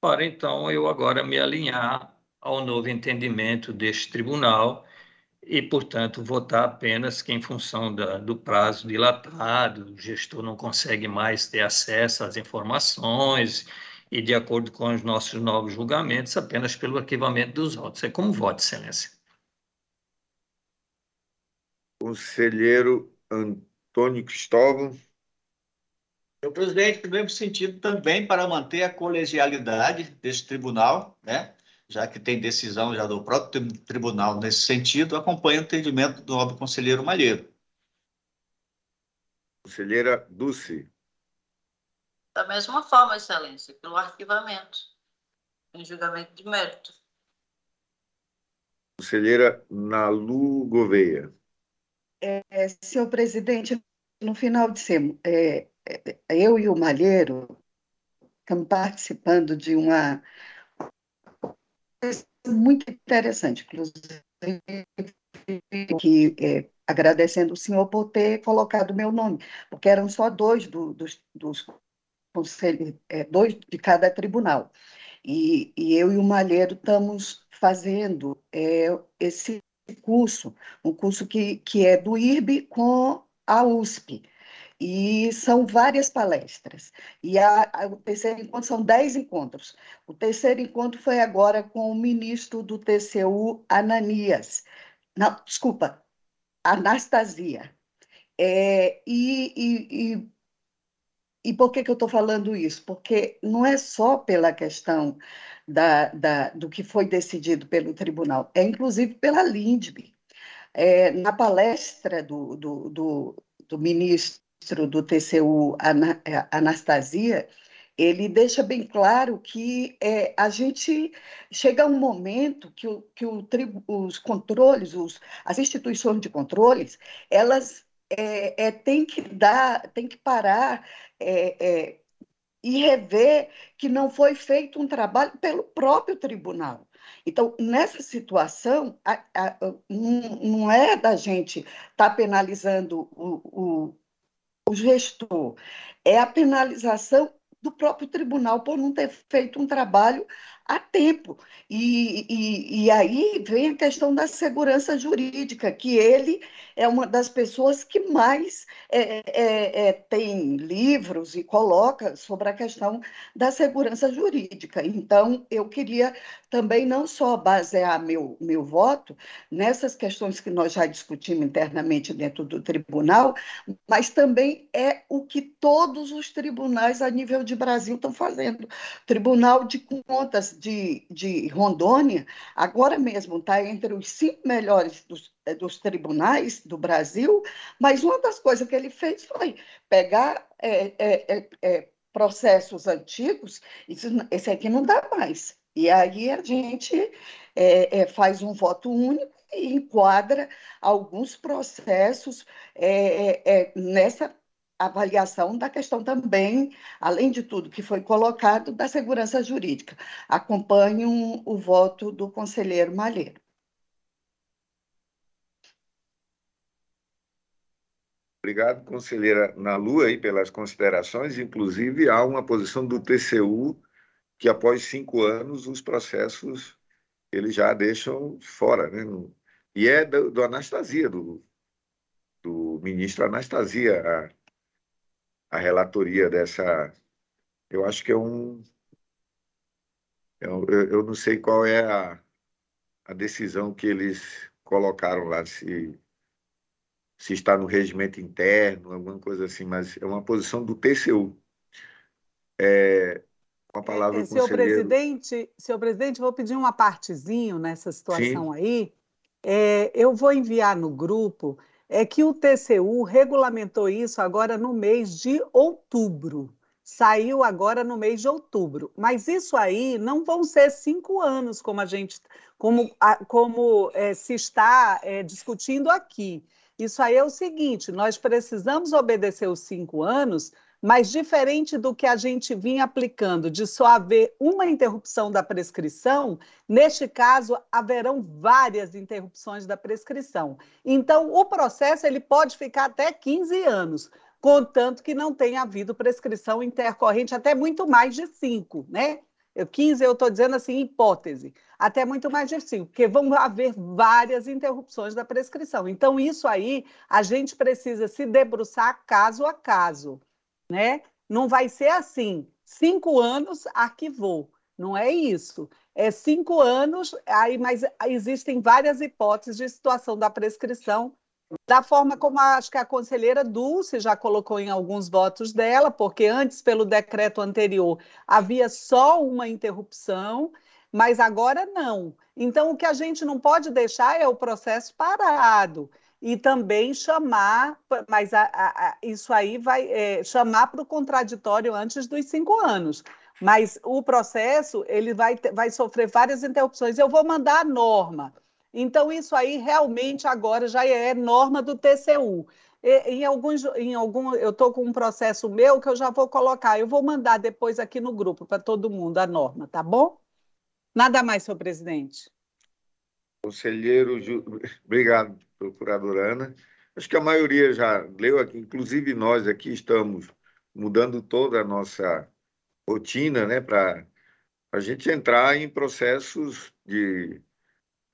Speaker 3: para então eu agora me alinhar ao novo entendimento deste tribunal e, portanto, votar apenas que, em função da, do prazo dilatado, o gestor não consegue mais ter acesso às informações e de acordo com os nossos novos julgamentos, apenas pelo arquivamento dos votos. É como voto, Excelência.
Speaker 1: Conselheiro Antônio Cristóvão.
Speaker 5: Senhor presidente, no mesmo sentido também para manter a colegialidade desse tribunal, né? Já que tem decisão já do próprio tribunal nesse sentido, acompanha o entendimento do nobre conselheiro Malheiro.
Speaker 1: Conselheira Dulce.
Speaker 6: Da mesma forma, Excelência, pelo arquivamento, em julgamento de mérito.
Speaker 1: Conselheira Nalu Gouveia.
Speaker 7: É, senhor presidente, no final de semana, é, é, eu e o Malheiro estamos participando de uma muito interessante, inclusive, que, é, agradecendo o senhor por ter colocado meu nome, porque eram só dois do, dos, dos conselho, é, dois de cada tribunal. E, e, eu e o Malheiro estamos fazendo é, esse curso, um curso que, que é do IRB com a USP. E são várias palestras. E a, a, o terceiro encontro são dez encontros. O terceiro encontro foi agora com o ministro do TCU, Ananias. Não, desculpa, Anastasia. É, e, e, e e por que, que eu estou falando isso? Porque não é só pela questão da, da, do que foi decidido pelo tribunal, é inclusive pela LINDB. É, na palestra do, do, do, do, ministro do TCU, é, Anastasia, ele deixa bem claro que é, a gente chega a um momento que, o, que o, os controles, os, as instituições de controles, elas é, é, tem que dar, tem que parar é, é, e rever que não foi feito um trabalho pelo próprio tribunal. Então, nessa situação, a, a, não é da gente estar tá penalizando o gestor, é a penalização do próprio tribunal por não ter feito um trabalho a tempo. E, e, e, aí vem a questão da segurança jurídica, que ele é uma das pessoas que mais é, é, é, tem livros e coloca sobre a questão da segurança jurídica. Então, eu queria também não só basear meu, meu voto nessas questões que nós já discutimos internamente dentro do tribunal, mas também é o que todos os tribunais a nível de Brasil estão fazendo. Tribunal de Contas de, de Rondônia, agora mesmo está entre os cinco melhores dos, eh, dos, tribunais do Brasil, mas uma das coisas que ele fez foi pegar é, é, é, processos antigos, isso, esse aqui não dá mais. E aí a gente é, é, faz um voto único e enquadra alguns processos nessa avaliação da questão também, além de tudo que foi colocado, da segurança jurídica. Acompanho o voto do conselheiro Malheiro.
Speaker 1: Obrigado, conselheira Nalu, aí, pelas considerações. Inclusive, há uma posição do TCU que, após cinco anos, os processos eles já deixam fora. Né? E é do, do Anastasia, do, do ministro Anastasia, a, a relatoria dessa. Eu acho que é um. Eu, eu não sei qual é a, a decisão que eles colocaram lá, se se está no regimento interno, alguma coisa assim, mas é uma posição do TCU. É, com a palavra,
Speaker 4: é, senhor presidente, senhor presidente, vou pedir uma partezinho nessa situação Sim. aí. É, eu vou enviar no grupo é que o TCU regulamentou isso agora no mês de outubro. Saiu agora no mês de outubro. Mas isso aí não vão ser cinco anos, como a gente, como, como é, se está é, discutindo aqui. Isso aí é o seguinte: nós precisamos obedecer os cinco anos, mas diferente do que a gente vinha aplicando, de só haver uma interrupção da prescrição, neste caso haverão várias interrupções da prescrição. Então, o processo ele pode ficar até 15 anos, contanto que não tenha havido prescrição intercorrente até muito mais de cinco, né? 15 eu estou dizendo assim, hipótese, até muito mais de 5, porque vão haver várias interrupções da prescrição. Então, isso aí a gente precisa se debruçar caso a caso, né? Não vai ser assim, cinco anos arquivou. Não é isso. É cinco anos, aí, mas existem várias hipóteses de situação da prescrição da forma como acho que a conselheira Dulce já colocou em alguns votos dela, porque antes, pelo decreto anterior, havia só uma interrupção, mas agora não. Então, o que a gente não pode deixar é o processo parado e também chamar, mas a, a, isso aí vai é, chamar para o contraditório antes dos cinco anos. Mas o processo ele vai, vai sofrer várias interrupções. Eu vou mandar a norma então, isso aí realmente agora já é norma do TCU. E, em alguns, em algum, eu estou com um processo meu que eu já vou colocar. Eu vou mandar depois aqui no grupo para todo mundo a norma, tá bom? Nada mais, senhor presidente.
Speaker 1: Conselheiro, obrigado, procuradora Ana. Acho que a maioria já leu aqui, inclusive nós aqui estamos mudando toda a nossa rotina, né, para a gente entrar em processos de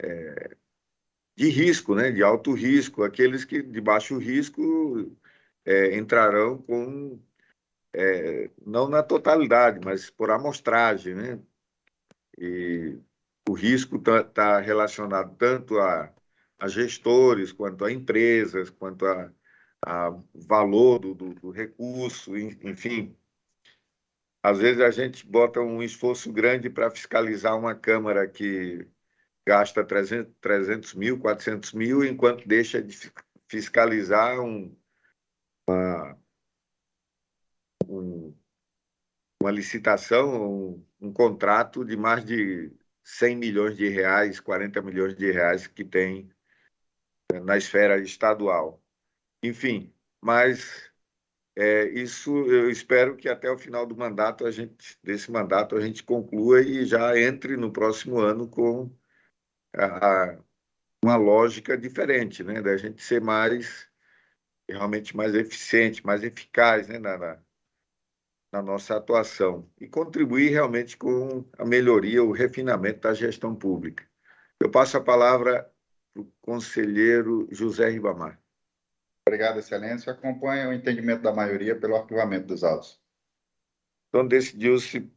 Speaker 1: é, de risco, né, de alto risco, aqueles que de baixo risco é, entrarão com, é, não na totalidade, mas por amostragem, né? E o risco está tá relacionado tanto a, a, gestores, quanto a empresas, quanto a, a valor do, do, do recurso, enfim. Às vezes a gente bota um esforço grande para fiscalizar uma Câmara que gasta 300, 300 mil, 400 mil, enquanto deixa de fiscalizar um, uma, um, uma licitação, um, um, contrato de mais de 100 milhões de reais, 40 milhões de reais que tem na esfera estadual. Enfim, mas é, isso eu espero que até o final do mandato a gente desse mandato a gente conclua e já entre no próximo ano com a, uma lógica diferente, né? Da gente ser mais, realmente mais eficiente, mais eficaz né? na, na, na nossa atuação e contribuir realmente com a melhoria, o refinamento da gestão pública. Eu passo a palavra para o conselheiro José Ribamar.
Speaker 8: Obrigado, Excelência. Acompanha o entendimento da maioria pelo arquivamento dos autos.
Speaker 1: Então, decidiu-se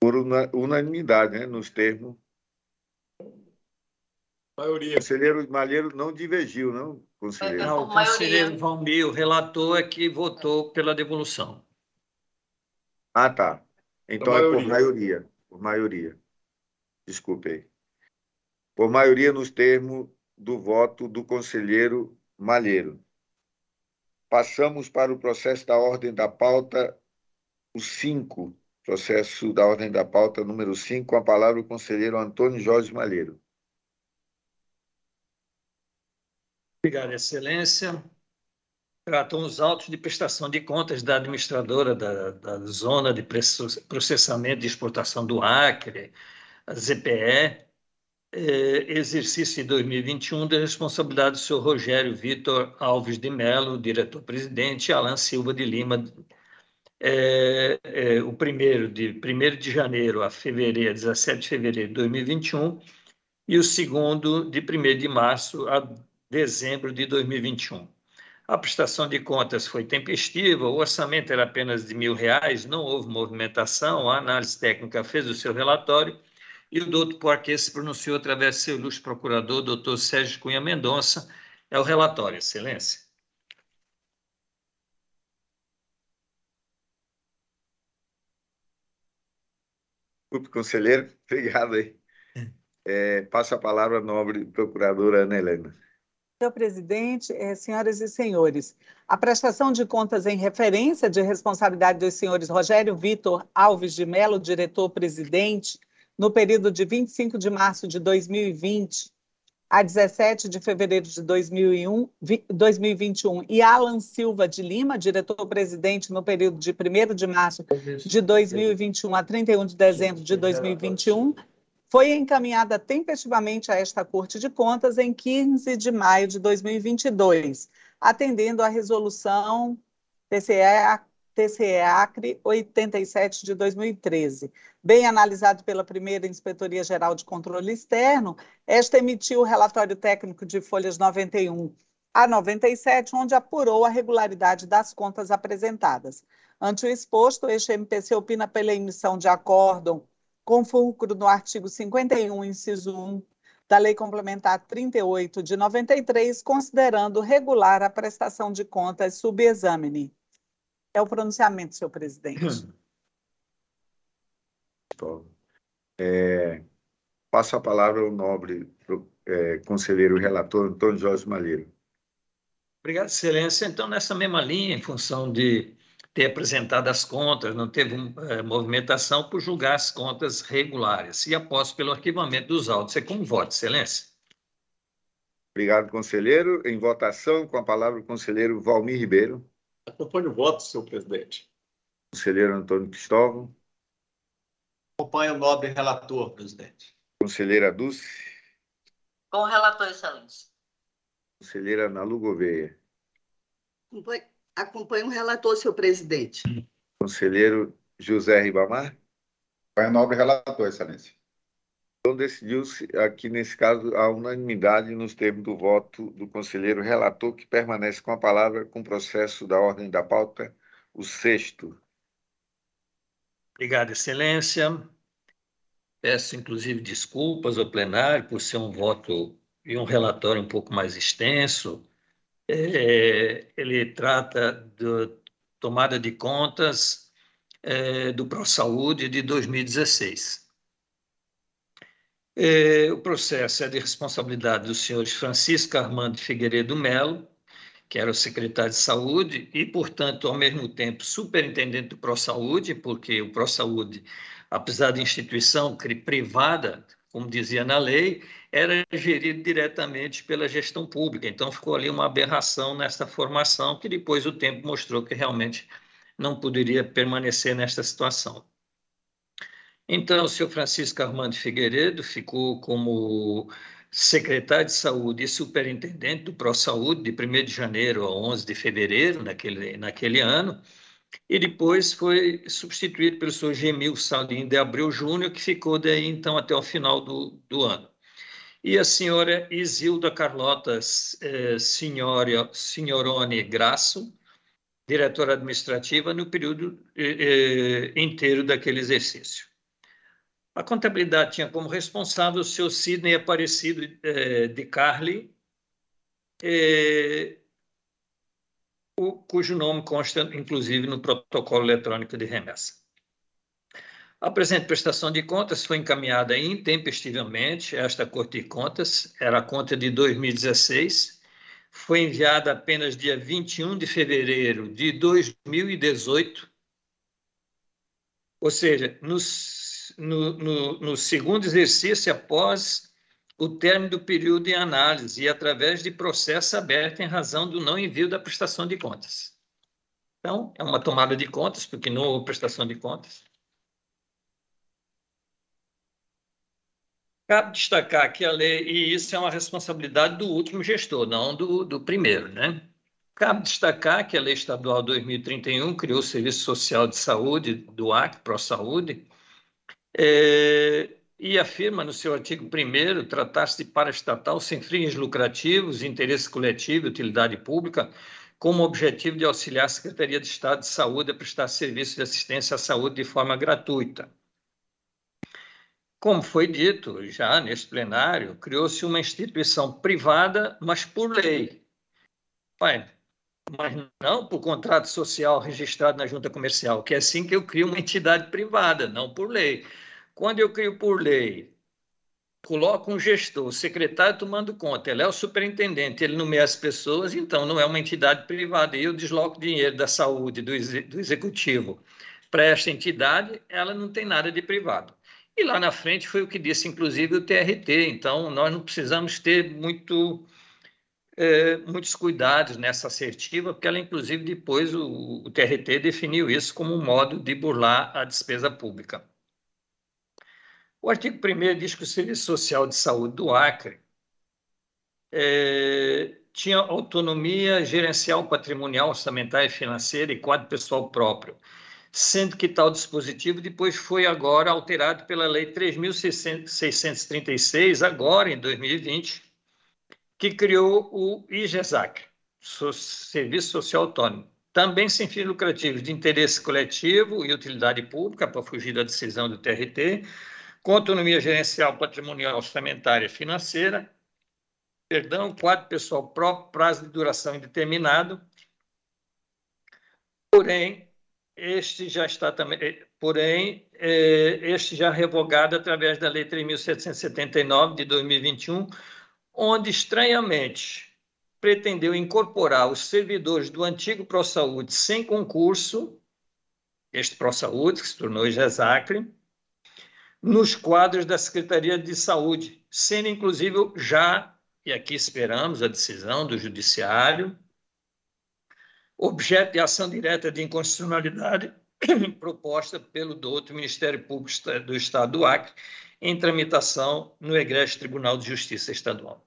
Speaker 1: por unanimidade, né, nos termos
Speaker 2: Maioria.
Speaker 1: O conselheiro Malheiro não divergiu, não, conselheiro?
Speaker 3: Não, o conselheiro Valmir, o relator, é que votou pela devolução.
Speaker 1: Ah, tá. Então é por maioria. Por maioria. Desculpe aí. Por maioria nos termos do voto do conselheiro Malheiro. Passamos para o processo da ordem da pauta, o 5, processo da ordem da pauta número 5, com a palavra o conselheiro Antônio Jorge Malheiro.
Speaker 3: Obrigado, Excelência. Tratam os autos de prestação de contas da administradora da, da Zona de Processamento de Exportação do Acre, a ZPE, exercício de 2021 da responsabilidade do senhor Rogério Vitor Alves de Mello, diretor-presidente, Alan Silva de Lima, é, é, o primeiro de 1 de janeiro a fevereiro, 17 de fevereiro de 2021, e o segundo de 1 de março a dezembro de 2021. A prestação de contas foi tempestiva, o orçamento era apenas de mil reais, não houve movimentação, a análise técnica fez o seu relatório e o doutor Poirquet se pronunciou através do seu ilustre procurador, doutor Sérgio Cunha Mendonça. É o relatório, Excelência.
Speaker 1: Desculpe, conselheiro. Obrigado aí. É, passo a palavra à nobre procuradora Ana Helena.
Speaker 4: Senhor presidente, eh, senhoras e senhores, a prestação de contas em referência de responsabilidade dos senhores Rogério Vitor Alves de Mello, diretor-presidente, no período de 25 de março de 2020 a 17 de fevereiro de 2001, 2021, e Alan Silva de Lima, diretor-presidente no período de 1 de março de 2021 a 31 de dezembro de 2021, foi encaminhada tempestivamente a esta Corte de Contas em 15 de maio de 2022, atendendo à resolução TCE TCE Acre 87 de 2013. Bem analisado pela primeira Inspetoria Geral de Controle Externo, esta emitiu o relatório técnico de folhas 91 a 97, onde apurou a regularidade das contas apresentadas. Ante o exposto, este MPC opina pela emissão de acórdão com fulcro no artigo 51, inciso 1 da Lei Complementar 38 de 93, considerando regular a prestação de contas subexamine. É o pronunciamento, senhor presidente.
Speaker 1: É, passo a palavra ao nobre é, conselheiro relator Antônio Jorge Malheiro.
Speaker 3: Obrigado, excelência. Então, nessa mesma linha, em função de ter apresentado as contas, não teve é, movimentação por julgar as contas regulares e após pelo arquivamento dos autos. É como voto, excelência.
Speaker 1: Obrigado, conselheiro. Em votação, com a palavra o conselheiro Valmir Ribeiro.
Speaker 2: Acompanho o voto, senhor presidente.
Speaker 1: Conselheiro Antônio Cristóvão.
Speaker 5: Acompanho o nobre relator, presidente.
Speaker 1: Conselheira Dulce.
Speaker 6: Com o relator, excelência.
Speaker 1: Conselheira Nalu Gouveia.
Speaker 7: Acompanho, acompanho o relator, senhor presidente.
Speaker 1: Conselheiro José Ribamar.
Speaker 8: Acompanho o nobre relator, excelência.
Speaker 1: Então, decidiu-se aqui, nesse caso, a unanimidade nos termos do voto do conselheiro relator, que permanece com a palavra com o processo da ordem da pauta, o sexto.
Speaker 3: Obrigado, Excelência. Peço, inclusive, desculpas ao plenário por ser um voto e um relatório um pouco mais extenso. É, ele trata da tomada de contas é, do ProSaúde de 2016. É, o processo é de responsabilidade dos senhores Francisco Armando Figueiredo Melo, que era o secretário de Saúde e, portanto, ao mesmo tempo, superintendente do ProSaúde, porque o ProSaúde, apesar de instituição privada, como dizia na lei, era gerido diretamente pela gestão pública. Então, ficou ali uma aberração nessa formação, que depois o tempo mostrou que realmente não poderia permanecer nesta situação. Então, o senhor Francisco Armando Figueiredo ficou como secretário de Saúde e superintendente do ProSaúde de 1 de janeiro a 11 de fevereiro naquele, naquele ano, e depois foi substituído pelo senhor Gemil Salim de Abreu Júnior, que ficou daí então até o final do, do ano. E a senhora Isilda Carlota eh, Signorone Grasso, diretora administrativa, no período eh, eh inteiro daquele exercício. A contabilidade tinha como responsável o seu Sidney Aparecido é, de Carli, é, o, cujo nome consta, inclusive, no protocolo eletrônico de remessa. A presente prestação de contas foi encaminhada intempestivamente a esta Corte de Contas, era a conta de 2016, foi enviada apenas dia 21 de fevereiro de 2018 Ou seja, no, no, no, segundo exercício, após o término do período em análise e através de processo aberto em razão do não envio da prestação de contas. Então, é uma tomada de contas, porque não houve prestação de contas. Cabe destacar que a lei, e isso é uma responsabilidade do último gestor, não do, do primeiro, né? Cabe destacar que a Lei Estadual 2031 criou o Serviço Social de Saúde do AC, Saúde é, e afirma no seu artigo 1 tratar-se de paraestatal sem fins lucrativos, interesse coletivo e utilidade pública, com o objetivo de auxiliar a Secretaria de Estado de Saúde a prestar serviços de assistência à saúde de forma gratuita. Como foi dito já neste plenário, criou-se uma instituição privada, mas por lei. Pai, mas não por contrato social registrado na junta comercial, que é assim que eu crio uma entidade privada, não por lei. Quando eu crio por lei, coloco um gestor, o secretário tomando conta, ele é o superintendente, ele nomeia as pessoas, então não é uma entidade privada. E eu desloco dinheiro da saúde, do, do executivo, para esta entidade, ela não tem nada de privado. E lá na frente foi o que disse, inclusive, o TRT. Então, nós não precisamos ter muito é, muitos cuidados nessa assertiva, porque ela, inclusive, depois o, o TRT definiu isso como um modo de burlar a despesa pública. O artigo 1 diz que o Serviço Social de Saúde do Acre é, tinha autonomia gerencial, patrimonial, orçamentária financeira e quadro pessoal próprio, sendo que tal dispositivo depois foi agora alterado pela Lei 3.636, agora em 2020, que criou o IGESAC, Serviço Social Autônomo, também sem fins lucrativos de interesse coletivo e utilidade pública, para fugir da decisão do TRT, com autonomia gerencial, patrimonial, orçamentária e financeira, perdão, quadro pessoal próprio, prazo de duração indeterminado, porém, este já está também, eh, porém, eh, este já revogado através da Lei 3.779 de 2021, onde, estranhamente, pretendeu incorporar os servidores do antigo ProSaúde sem concurso, este ProSaúde, que se tornou GESACRE, nos quadros da Secretaria de Saúde, sendo inclusive já, e aqui esperamos a decisão do Judiciário, objeto de ação direta de inconstitucionalidade proposta pelo douto Ministério Público do Estado do Acre, em tramitação no Egrégio Tribunal de Justiça Estadual.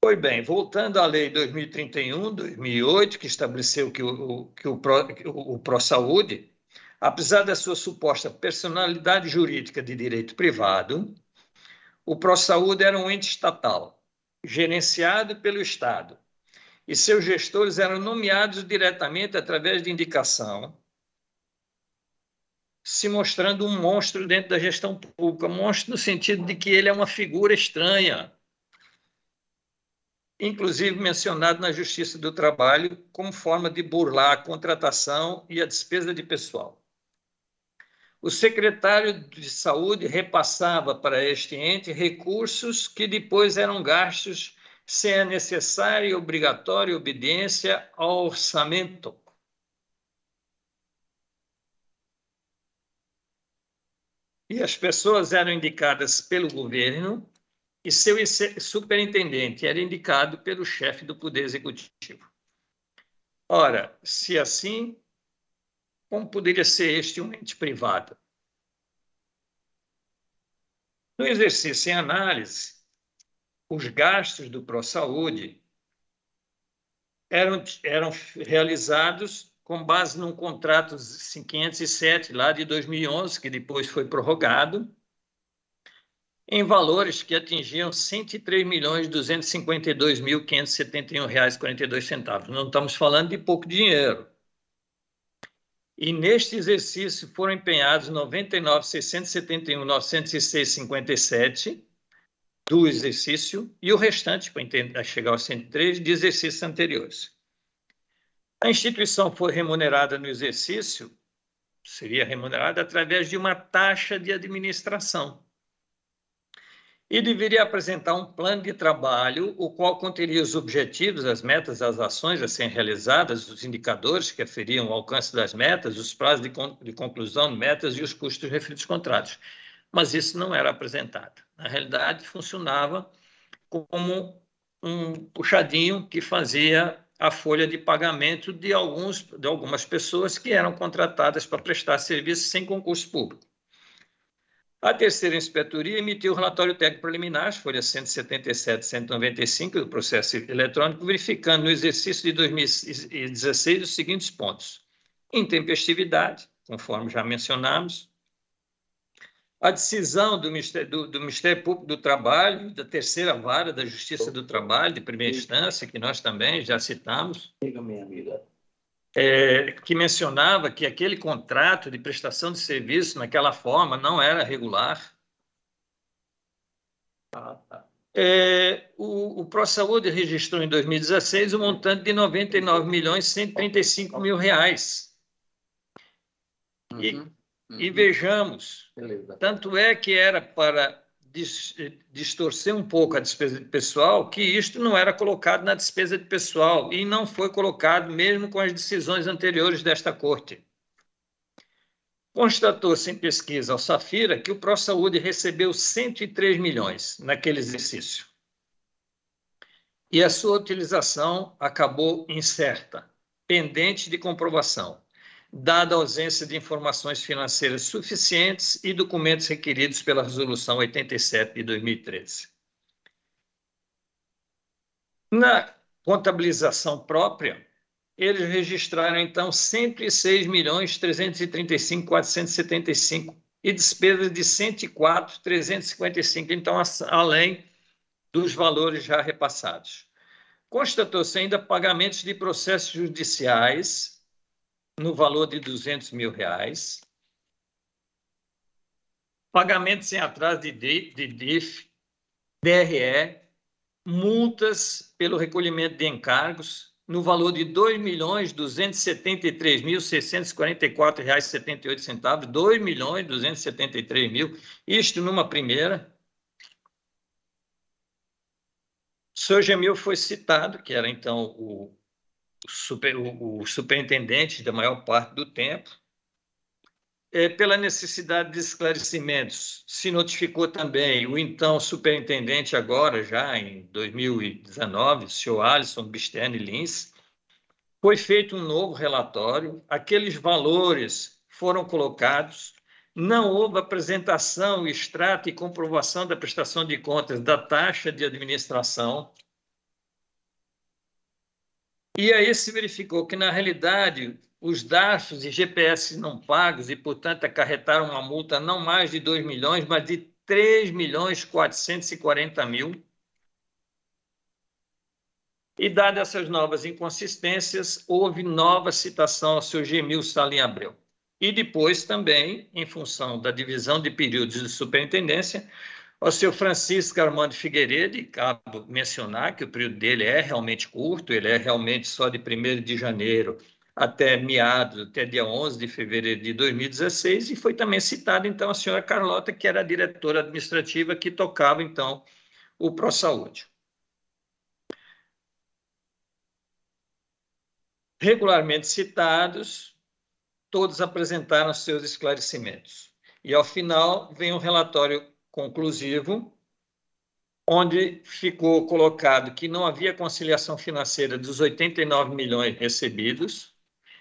Speaker 3: Pois bem, voltando à Lei 2031-2008, que estabeleceu que o, que o, Pro, o ProSaúde, apesar da sua suposta personalidade jurídica de direito privado, o ProSaúde era um ente estatal, gerenciado pelo Estado, e seus gestores eram nomeados diretamente através de indicação, se mostrando um monstro dentro da gestão pública, monstro no sentido de que ele é uma figura estranha, inclusive mencionado na Justiça do Trabalho como forma de burlar a contratação e a despesa de pessoal. O secretário de Saúde repassava para este ente recursos que depois eram gastos sem a necessária e obrigatória obediência ao orçamento. E as pessoas eram indicadas pelo governo e seu superintendente era indicado pelo chefe do Poder Executivo. Ora, se assim, como poderia ser este um ente privado? No exercício em análise, os gastos do ProSaúde eram, eram realizados com base num contrato 507 lá de 2011, que depois foi prorrogado, em valores que atingiam R$ 103.252.571,42. Não estamos falando de pouco dinheiro. E neste exercício foram empenhados 99.671.906,57 do exercício e o restante, para chegar aos 103, de exercícios anteriores. A instituição foi remunerada no exercício, seria remunerada através de uma taxa de administração e deveria apresentar um plano de trabalho, o qual conteria os objetivos, as metas, as ações a serem realizadas, os indicadores que aferiam o alcance das metas, os prazos de, con de conclusão de metas e os custos referidos contratos. Mas isso não era apresentado. Na realidade, funcionava como um puxadinho que fazia a folha de pagamento de, alguns, de algumas pessoas que eram contratadas para prestar serviço sem concurso público. A terceira inspetoria emitiu o relatório técnico preliminar, folha 177 195 do processo eletrônico, verificando no exercício de 2016 os seguintes pontos: intempestividade, conforme já mencionamos, a decisão do Ministério, do, do Ministério Público do Trabalho, da terceira vara da Justiça do Trabalho, de primeira instância, que nós também já citamos, é, que mencionava que aquele contrato de prestação de serviço naquela forma não era regular. É, o, o ProSaúde registrou em 2016 um montante de 99 milhões 135 mil reais. E, uhum, uhum. e vejamos, Beleza. tanto é que era para distorcer um pouco a despesa de pessoal, que isto não era colocado na despesa de pessoal e não foi colocado mesmo com as decisões anteriores desta corte. Constatou-se em pesquisa ao Safira que o ProSaúde recebeu 103 milhões naquele exercício. E a sua utilização acabou incerta, pendente de comprovação dada a ausência de informações financeiras suficientes e documentos requeridos pela Resolução 87 de 2013. Na contabilização própria, eles registraram então 106 milhões 335 475 e despesas de 104 355, então além dos valores já repassados. Constatou-se ainda pagamentos de processos judiciais no valor de 200 mil reais, pagamentos em atraso de, de DIF, DRE, multas pelo recolhimento de encargos no valor de R$ 2.273.644,78, R$ 2.273.000, mil, isto numa primeira. O senhor Gemil foi citado, que era então o super, o, o superintendente da maior parte do tempo. É, pela necessidade de esclarecimentos, se notificou também o então superintendente, agora já em 2019, o senhor Alisson Bisterne Lins. Foi feito um novo relatório, aqueles valores foram colocados, não houve apresentação, extrato e comprovação da prestação de contas da taxa de administração, e aí se verificou que, na realidade, os DARFs e GPS não pagos e, portanto, acarretaram uma multa não mais de 2 milhões, mas de 3 milhões 440 mil. E, dadas essas novas inconsistências, houve nova citação ao seu Gemil Salim Abreu. E depois também, em função da divisão de períodos de superintendência, o seu Francisco Armando Figueiredo, cabe mencionar que o período dele é realmente curto, ele é realmente só de 1 de janeiro até meados, até dia 11 de fevereiro de 2016, e foi também citada, então, a senhora Carlota, que era a diretora administrativa que tocava, então, o ProSaúde. Regularmente citados, todos apresentaram seus esclarecimentos. E, ao final, vem um relatório conclusivo, onde ficou colocado que não havia conciliação financeira dos 89 milhões recebidos,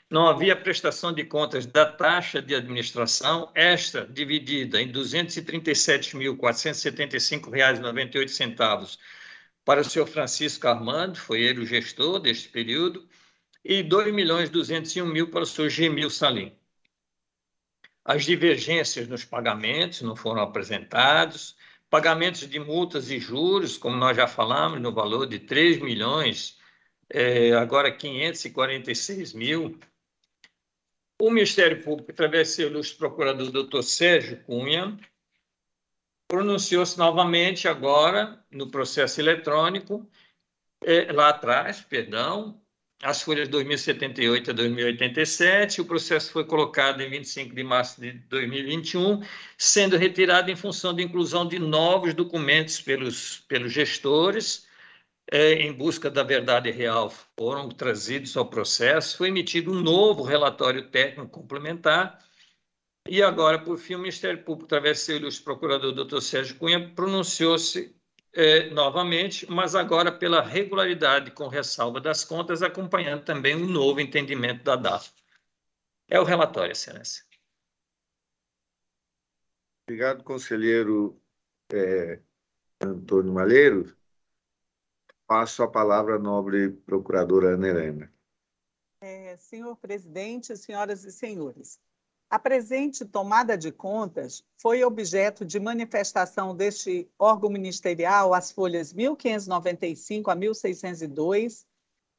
Speaker 3: não havia prestação de contas da taxa de administração, esta dividida em R$ 237.475,98 para o senhor Francisco Armando, foi ele o gestor deste período, e R$ 2.201.000 mil para o senhor Gemil Salim. As divergências nos pagamentos não foram apresentados, pagamentos de multas e juros, como nós já falamos, no valor de 3 milhões, é, agora 546 mil. O Ministério Público, através do seu ilustre procurador, doutor Sérgio Cunha, pronunciou-se novamente agora no processo eletrônico, é, lá atrás, perdão, as folhas 2078 a 2087. O processo foi colocado em 25 de março de 2021, sendo retirado em função da inclusão de novos documentos pelos, pelos gestores, é, em busca da verdade real. Foram trazidos ao processo, foi emitido um novo relatório técnico complementar. E agora, por fim, o Ministério Público, através do seu ilustre procurador, doutor Sérgio Cunha, pronunciou-se é, novamente, mas agora pela regularidade com ressalva das contas, acompanhando também o um novo entendimento da DAF. É o relatório, Excelência.
Speaker 1: Obrigado, conselheiro é, Antônio Malheiro. Passo a palavra à nobre procuradora Ana Helena.
Speaker 4: É, senhor presidente, senhoras e senhores, a presente tomada de contas foi objeto de manifestação deste órgão ministerial as folhas 1595 a 1602,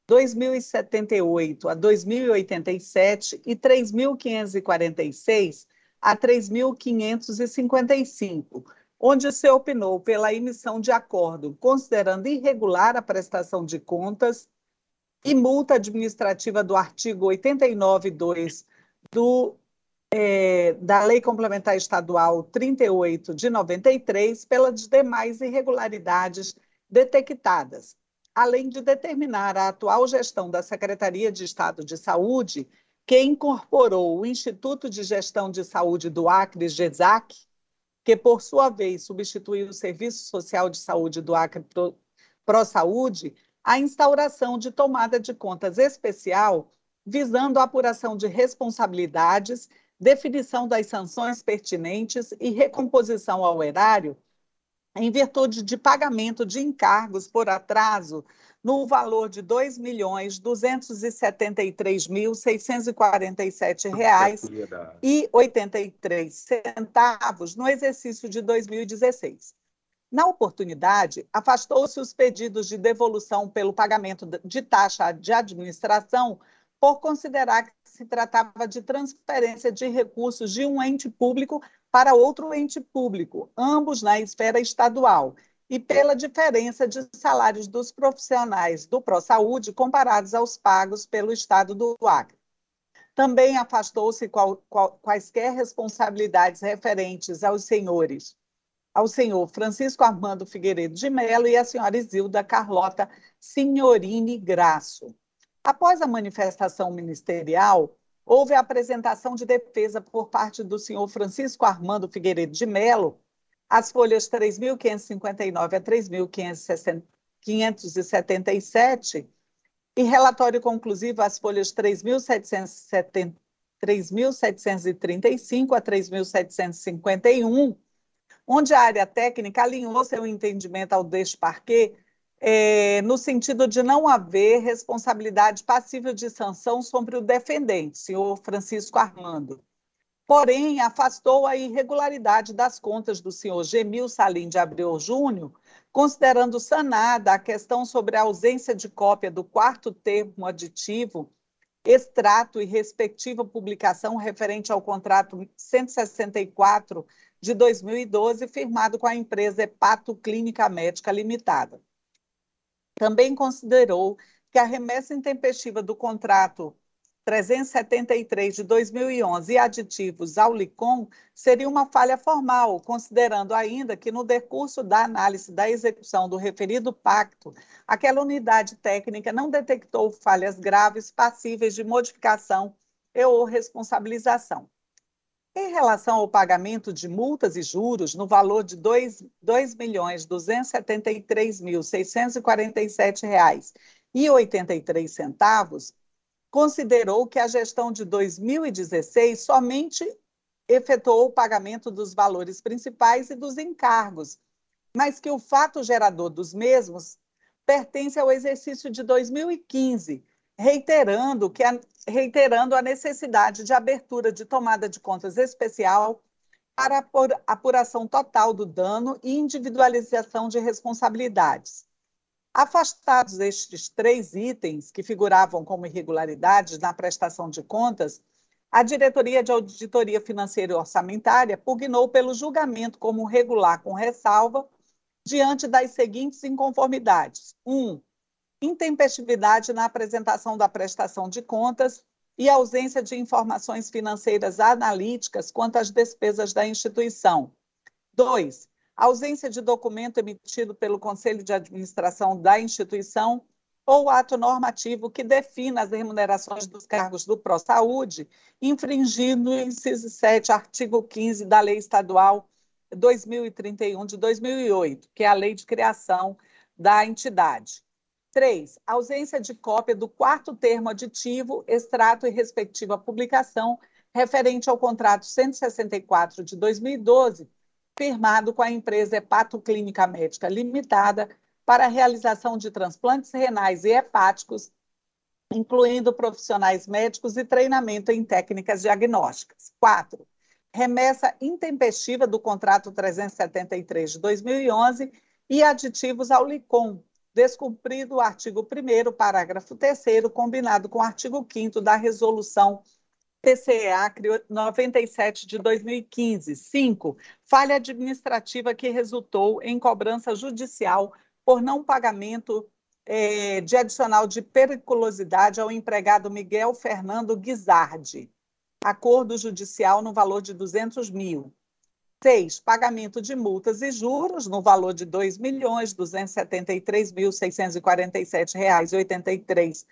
Speaker 4: 2078 a 2087 e 3546 a 3555, onde se opinou pela emissão de acordo considerando irregular a prestação de contas e multa administrativa do artigo 89.2 do é, da Lei Complementar Estadual 38 de 93 pelas demais irregularidades detectadas, além de determinar a atual gestão da Secretaria de Estado de Saúde, que incorporou o Instituto de Gestão de Saúde do Acre, GESAC, que por sua vez substituiu o Serviço Social de Saúde do Acre Pro Saúde, a instauração de tomada de contas especial visando a apuração de responsabilidades definição das sanções pertinentes e recomposição ao erário em virtude de pagamento de encargos por atraso no valor de R$ 2.277.647,83 no exercício de 2016. Na oportunidade, afastou-se os pedidos de devolução pelo pagamento de taxa de administração por considerar que se tratava de transferência de recursos de um ente público para outro ente público, ambos na esfera estadual, e pela diferença de salários dos profissionais do ProSaúde comparados aos pagos pelo Estado do Acre. Também afastou-se quaisquer responsabilidades referentes aos senhores, ao senhor Francisco Armando Figueiredo de Mello e à senhora Isilda Carlota Signorini Graço. Após a manifestação ministerial, houve a apresentação de defesa por parte do senhor Francisco Armando Figueiredo de Mello, as folhas 3.559 a 3.577 e relatório conclusivo às folhas 3.735 a 3.751, onde a área técnica alinhou seu entendimento ao deste parquet é, no sentido de não haver responsabilidade passível de sanção sobre o defendente, senhor Francisco Armando. Porém, afastou a irregularidade das contas do senhor Gemil Salim de Abreu Júnior, considerando sanada a questão sobre a ausência de cópia do quarto termo aditivo, extrato e respectiva publicação referente ao contrato 164 de 2012, firmado com a empresa Hepato Clínica Médica Limitada também considerou que a remessa intempestiva do contrato 373 de 2011 e aditivos ao LICOM seria uma falha formal, considerando ainda que no decurso da análise da execução do referido pacto, aquela unidade técnica não detectou falhas graves passíveis de modificação e ou responsabilização. Em relação ao pagamento de multas e juros no valor de R$ 2.273.647,83, considerou que a gestão de 2016 somente efetuou o pagamento dos valores principais e dos encargos, mas que o fato gerador dos mesmos pertence ao exercício de 2015, reiterando, que a, reiterando a necessidade de abertura de tomada de contas especial para apuração total do dano e individualização de responsabilidades. Afastados estes três itens que figuravam como irregularidades na prestação de contas, a Diretoria de Auditoria Financeira e Orçamentária pugnou pelo julgamento como regular com ressalva diante das seguintes inconformidades. Um, intempestividade na apresentação da prestação de contas e ausência de informações financeiras analíticas quanto às despesas da instituição. 2. Ausência de documento emitido pelo Conselho de Administração da instituição ou ato normativo que defina as remunerações dos cargos do ProSaúde, infringindo o inciso 7, artigo 15 da Lei Estadual 2031 de 2008, que é a lei de criação da entidade. 3. Ausência de cópia do quarto termo aditivo, extrato e respectiva publicação referente ao contrato 164 de 2012, firmado com a empresa Hepato Clínica Médica Limitada para a realização de transplantes renais e hepáticos, incluindo profissionais médicos e treinamento em técnicas diagnósticas. 4. Remessa intempestiva do contrato 373 de 2011 e aditivos ao LICOM, descumprido o artigo 1 parágrafo 3 combinado com o artigo 5 da resolução TCEA 97 de 2015. 5. Falha administrativa que resultou em cobrança judicial por não pagamento é, de adicional de periculosidade ao empregado Miguel Fernando Guizardi. Acordo judicial no valor de 200 mil. 6. Pagamento de multas e juros no valor de R$ 2.273.647,83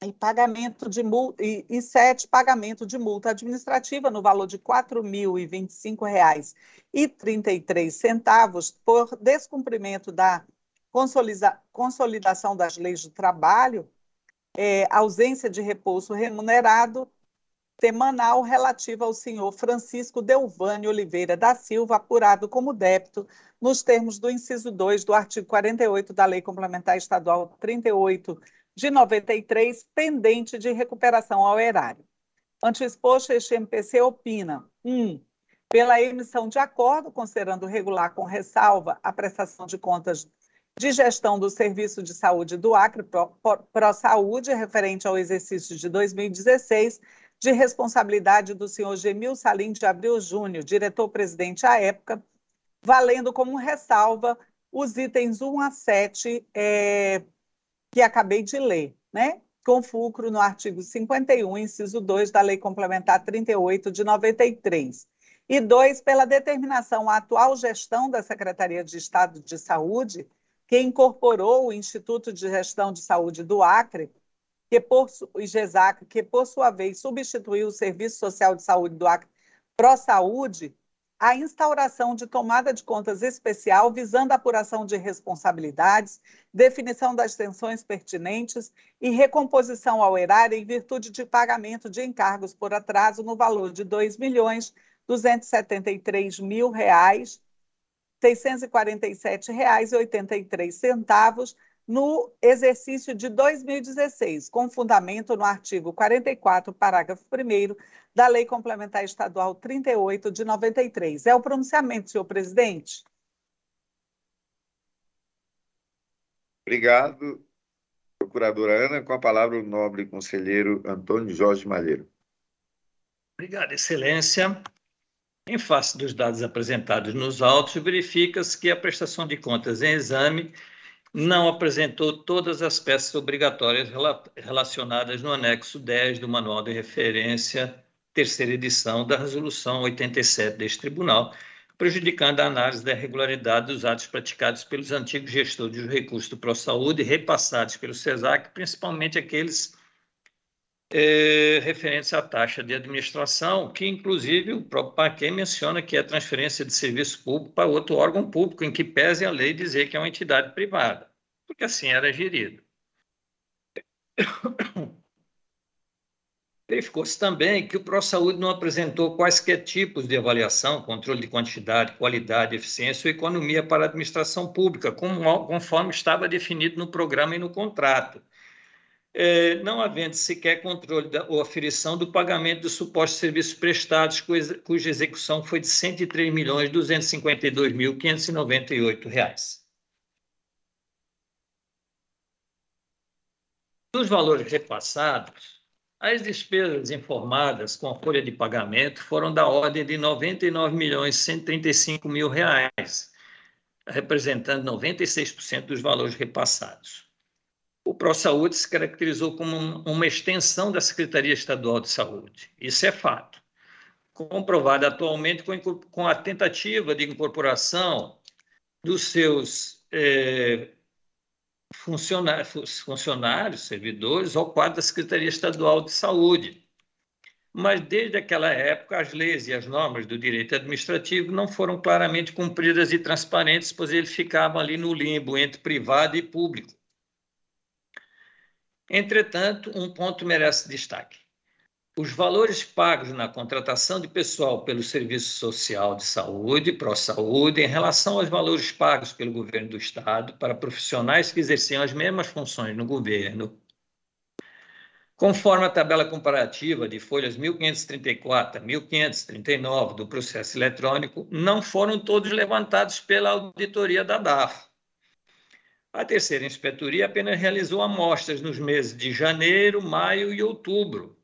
Speaker 4: e pagamento de e, e sete, pagamento de multa administrativa no valor de R$ 4.025,33 por descumprimento da consolida, consolidação das leis do trabalho, é, ausência de repouso remunerado semanal relativa ao senhor Francisco Delvânio Oliveira da Silva, apurado como débito nos termos do inciso 2 do artigo 48 da Lei Complementar Estadual 38 de 93, pendente de recuperação ao erário. Ante o exposto, este MPC opina: 1. Um, pela emissão de acordo, considerando regular com ressalva a prestação de contas de gestão do Serviço de Saúde do Acre, Pro-Saúde, referente ao exercício de 2016, de responsabilidade do senhor Gemil Salim de Abril Júnior, diretor-presidente à época, valendo como ressalva os itens 1 a 7, é, que acabei de ler, né? com fulcro no artigo 51, inciso 2 da Lei Complementar 38 de 93. E dois, pela determinação à atual gestão da Secretaria de Estado de Saúde, que incorporou o Instituto de Gestão de Saúde do Acre, que por, IGESAC, que por sua vez substituiu o Serviço Social de Saúde do Acre Pro Saúde, a instauração de tomada de contas especial visando a apuração de responsabilidades, definição das tensões pertinentes e recomposição ao erário em virtude de pagamento de encargos por atraso no valor de R$ 2.273.000 mil reais, R$ 647,83 no exercício de 2016, com fundamento no artigo 44, parágrafo 1 da Lei Complementar Estadual 38 de 93. É o pronunciamento, senhor presidente.
Speaker 1: Obrigado, procuradora Ana. Com a palavra o nobre conselheiro Antônio Jorge Malheiro.
Speaker 3: Obrigado, excelência. Em face dos dados apresentados nos autos, verifica-se que a prestação de contas em exame não apresentou todas as peças obrigatórias relacionadas no anexo 10 do Manual de Referência, terceira edição da Resolução 87 deste Tribunal, prejudicando a análise da regularidade dos atos praticados pelos antigos gestores dos recursos do ProSaúde repassados pelo CESAC, principalmente aqueles é, referentes à taxa de administração, que inclusive o próprio Paquet menciona que é transferência de serviço público para outro órgão público, em que pese a lei dizer que é uma entidade privada, porque assim era gerido. Verificou-se também que o ProSaúde não apresentou quaisquer tipos de avaliação, controle de quantidade, qualidade, eficiência ou economia para a administração pública, conforme estava definido no programa e no contrato é, não havendo sequer controle da, ou aferição do pagamento dos supostos serviços prestados, cuja, cuja execução foi de R$ 103.252.598. Dos valores repassados, as despesas informadas com a folha de pagamento foram da ordem de R$ 99.135.000, representando 96% dos valores repassados. O ProSaúde se caracterizou como uma extensão da Secretaria Estadual de Saúde. Isso é fato. Comprovado atualmente com a tentativa de incorporação dos seus é, funcionários, funcionários, servidores, ao quadro da Secretaria Estadual de Saúde. Mas, desde aquela época, as leis e as normas do direito administrativo não foram claramente cumpridas e transparentes, pois ele ficava ali no limbo entre privado e público. Entretanto, um ponto merece destaque. Os valores pagos na contratação de pessoal pelo Serviço Social de Saúde, ProSaúde, em relação aos valores pagos pelo governo do Estado para profissionais que exerciam as mesmas funções no governo, conforme a tabela comparativa de folhas 1534 a 1539 do processo eletrônico, não foram todos levantados pela auditoria da DAF. A terceira inspetoria apenas realizou amostras nos meses de janeiro, maio e outubro,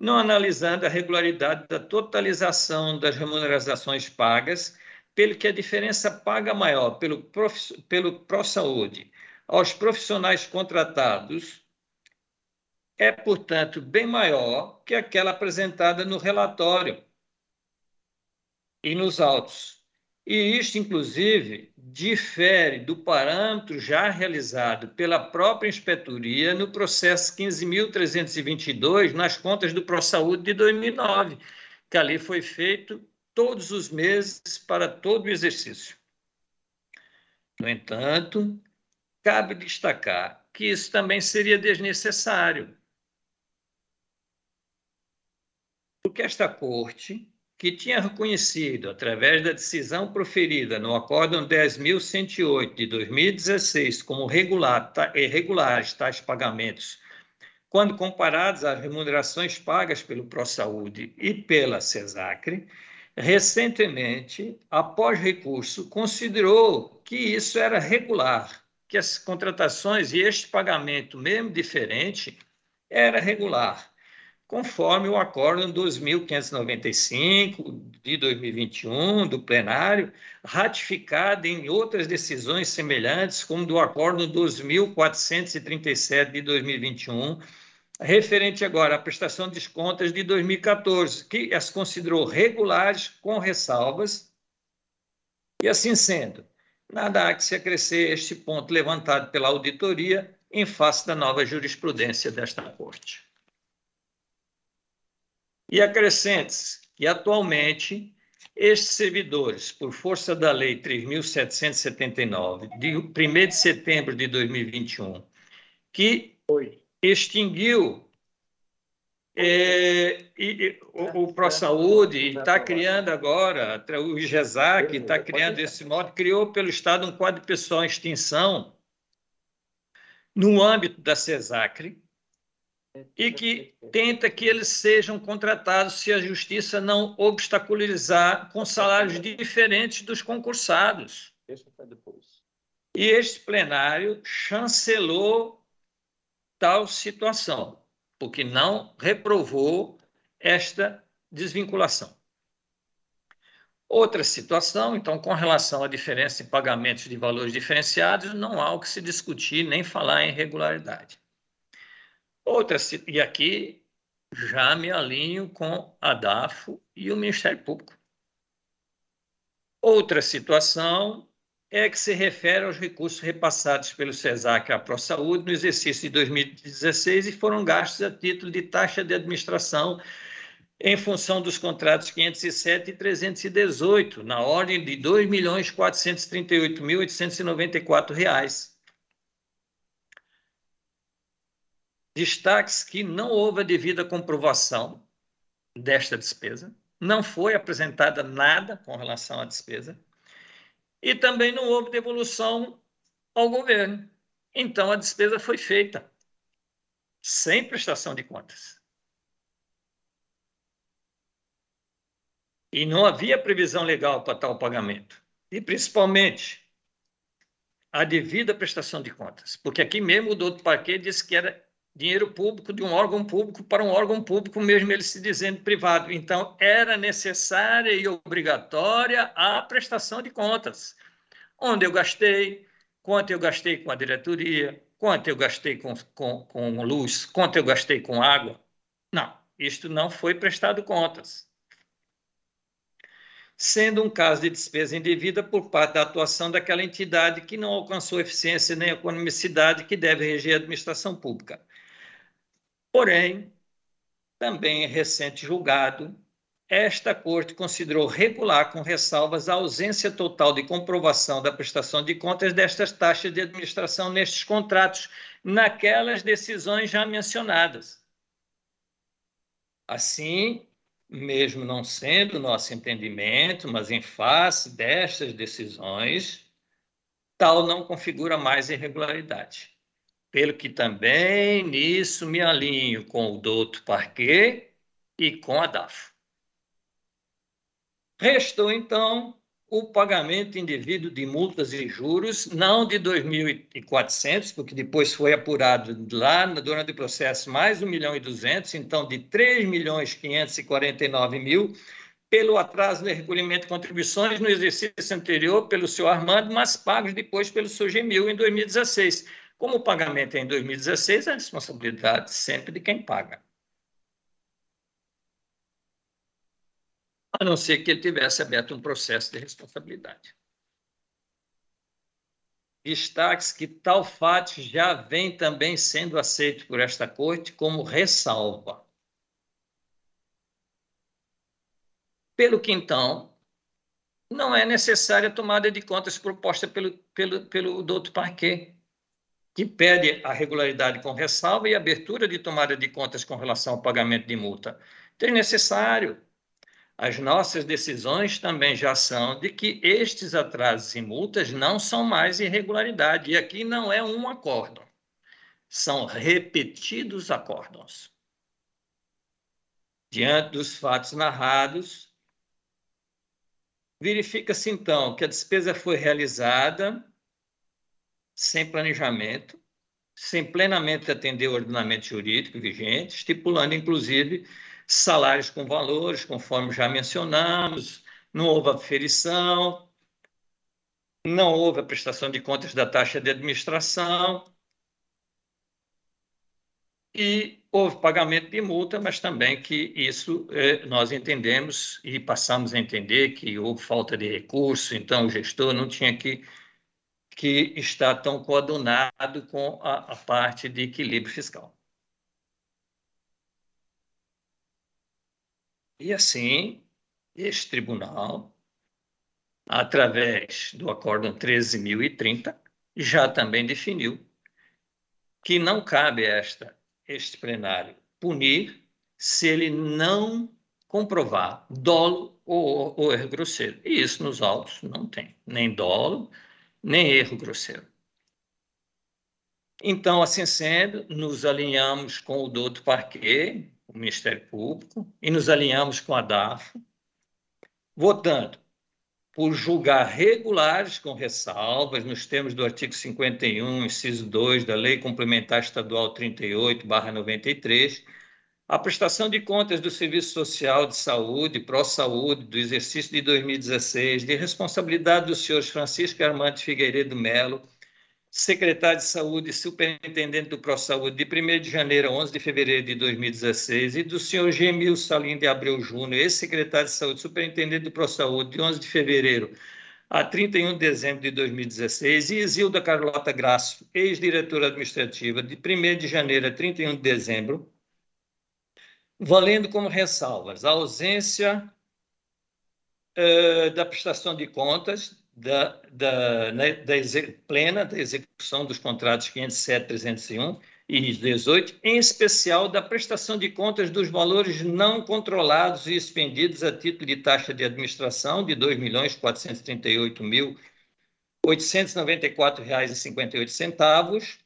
Speaker 3: não analisando a regularidade da totalização das remunerações pagas, pelo que a diferença paga maior pelo, prof, pelo ProSaúde aos profissionais contratados é, portanto, bem maior que aquela apresentada no relatório e nos autos. E isto, inclusive, difere do parâmetro já realizado pela própria inspetoria no processo 15.322 nas contas do ProSaúde de 2009, que ali foi feito todos os meses para todo o exercício. No entanto, cabe destacar que isso também seria desnecessário, porque esta corte que tinha reconhecido, através da decisão proferida no Acórdão 10.108 de 2016, como regular, irregulares tais pagamentos, quando comparados às remunerações pagas pelo ProSaúde e pela CESACRE, recentemente, após recurso, considerou que isso era regular, que as contratações e este pagamento, mesmo diferente, era regular conforme o Acórdão 2595 de 2021 do plenário, ratificado em outras decisões semelhantes, como do Acórdão 2437 de 2021, referente agora à prestação de contas de 2014, que as considerou regulares com ressalvas. E assim sendo, nada há que se acrescer este ponto levantado pela auditoria em face da nova jurisprudência desta Corte e acrescente-se que, atualmente, estes servidores, por força da Lei 3.779, de 1 de setembro de 2021, que extinguiu é, e, o, o ProSaúde está criando agora, o IGESAC está criando esse modo, criou pelo Estado um quadro de pessoal em extinção no âmbito da CESACRE, e que tenta que eles sejam contratados se a justiça não obstaculizar com salários diferentes dos concursados. E este plenário chancelou tal situação, porque não reprovou esta desvinculação. Outra situação, então, com relação à diferença em pagamentos de valores diferenciados, não há o que se discutir nem falar em regularidade. Outra, e aqui já me alinho com a DAFO e o Ministério Público. Outra situação é que se refere aos recursos repassados pelo CESAC à ProSaúde no exercício de 2016 e foram gastos a título de taxa de administração em função dos contratos 507 e 318, na ordem de R$ 2.438.894. Destaque-se que não houve a devida comprovação desta despesa, não foi apresentada nada com relação à despesa, e também não houve devolução ao governo. Então, a despesa foi feita sem prestação de contas. E não havia previsão legal para tal pagamento. E, principalmente, a devida prestação de contas. Porque aqui mesmo o doutor Parquet disse que era dinheiro público de um órgão público para um órgão público, mesmo ele se dizendo privado. Então, era necessária e obrigatória a prestação de contas. onde eu gastei, quanto eu gastei com a diretoria, quanto eu gastei com, com, com luz, quanto eu gastei com água. Não, isto não foi prestado contas. Sendo um caso de despesa indevida por parte da atuação daquela entidade que não alcançou eficiência nem economicidade que deve reger a administração pública. Porém, também em recente julgado, esta Corte considerou regular com ressalvas a ausência total de comprovação da prestação de contas destas taxas de administração nestes contratos, naquelas decisões já mencionadas. Assim, mesmo não sendo nosso entendimento, mas em face destas decisões, tal não configura mais irregularidade. Pelo que também nisso me alinho com o douto Parquet e com a DAFO. Restou, então, o pagamento indevido de multas e juros, não de 2.400, porque depois foi apurado lá durante o processo mais 1 milhão e 200, então de 3 milhões 549 mil, pelo atraso no recolhimento de contribuições no exercício anterior pelo senhor Armando, mas pagos depois pelo Gemil em 2016. Como o pagamento é em 2016, é a responsabilidade sempre de quem paga. a não ser que ele tivesse aberto um processo de responsabilidade. Destaque que tal fato já vem também sendo aceito por esta Corte como ressalva. Pelo que, então, não é necessária a tomada de contas proposta pelo, pelo, pelo doutor Parquet, que pede a regularidade com ressalva e abertura de tomada de contas com relação ao pagamento de multa. Então, é necessário as nossas decisões também já são de que estes atrasos e multas não são mais irregularidade. E aqui não é um acórdão, são repetidos acórdãos. Diante dos fatos narrados, verifica-se então que a despesa foi realizada sem planejamento, sem plenamente atender o ordenamento jurídico vigente, estipulando inclusive salários com valores, conforme já mencionamos, não houve aferição, não houve a prestação de contas da taxa de administração e houve pagamento de multa, mas também que isso eh, nós entendemos e passamos a entender que houve falta de recurso, então o gestor não tinha que, que estar tão coadunado com a, a parte de equilíbrio fiscal. E assim, este tribunal, através do Acórdão 13.030, já também definiu que não cabe esta, este plenário punir se ele não comprovar dolo ou, ou erro grosseiro. E isso nos autos não tem, nem dolo, nem erro grosseiro. Então, assim sendo, nos alinhamos com o doutor Parquet, o Ministério Público, e nos alinhamos com a DAFO, votando por julgar regulares com ressalvas, nos termos do artigo 51, inciso 2 da Lei Complementar Estadual 38-93, a prestação de contas do Serviço Social de Saúde, Pró-Saúde, do exercício de 2016, de responsabilidade dos senhores Francisco Armando Figueiredo Melo, secretário de Saúde e superintendente do ProSaúde de 1 de janeiro a 11 de fevereiro de 2016 e do senhor Gemil Salim de Abreu Júnior, ex-secretário de Saúde, superintendente do ProSaúde de 11 de fevereiro a 31 de dezembro de 2016 e Isilda Carlota Graço, ex-diretora administrativa de 1 de janeiro a 31 de dezembro, valendo como ressalvas a ausência uh, da prestação de contas da, da, né, da plena da execução dos contratos 507, 301 e 18, em especial da prestação de contas dos valores não controlados e expendidos a título de taxa de administração de R$ 2.438.894,58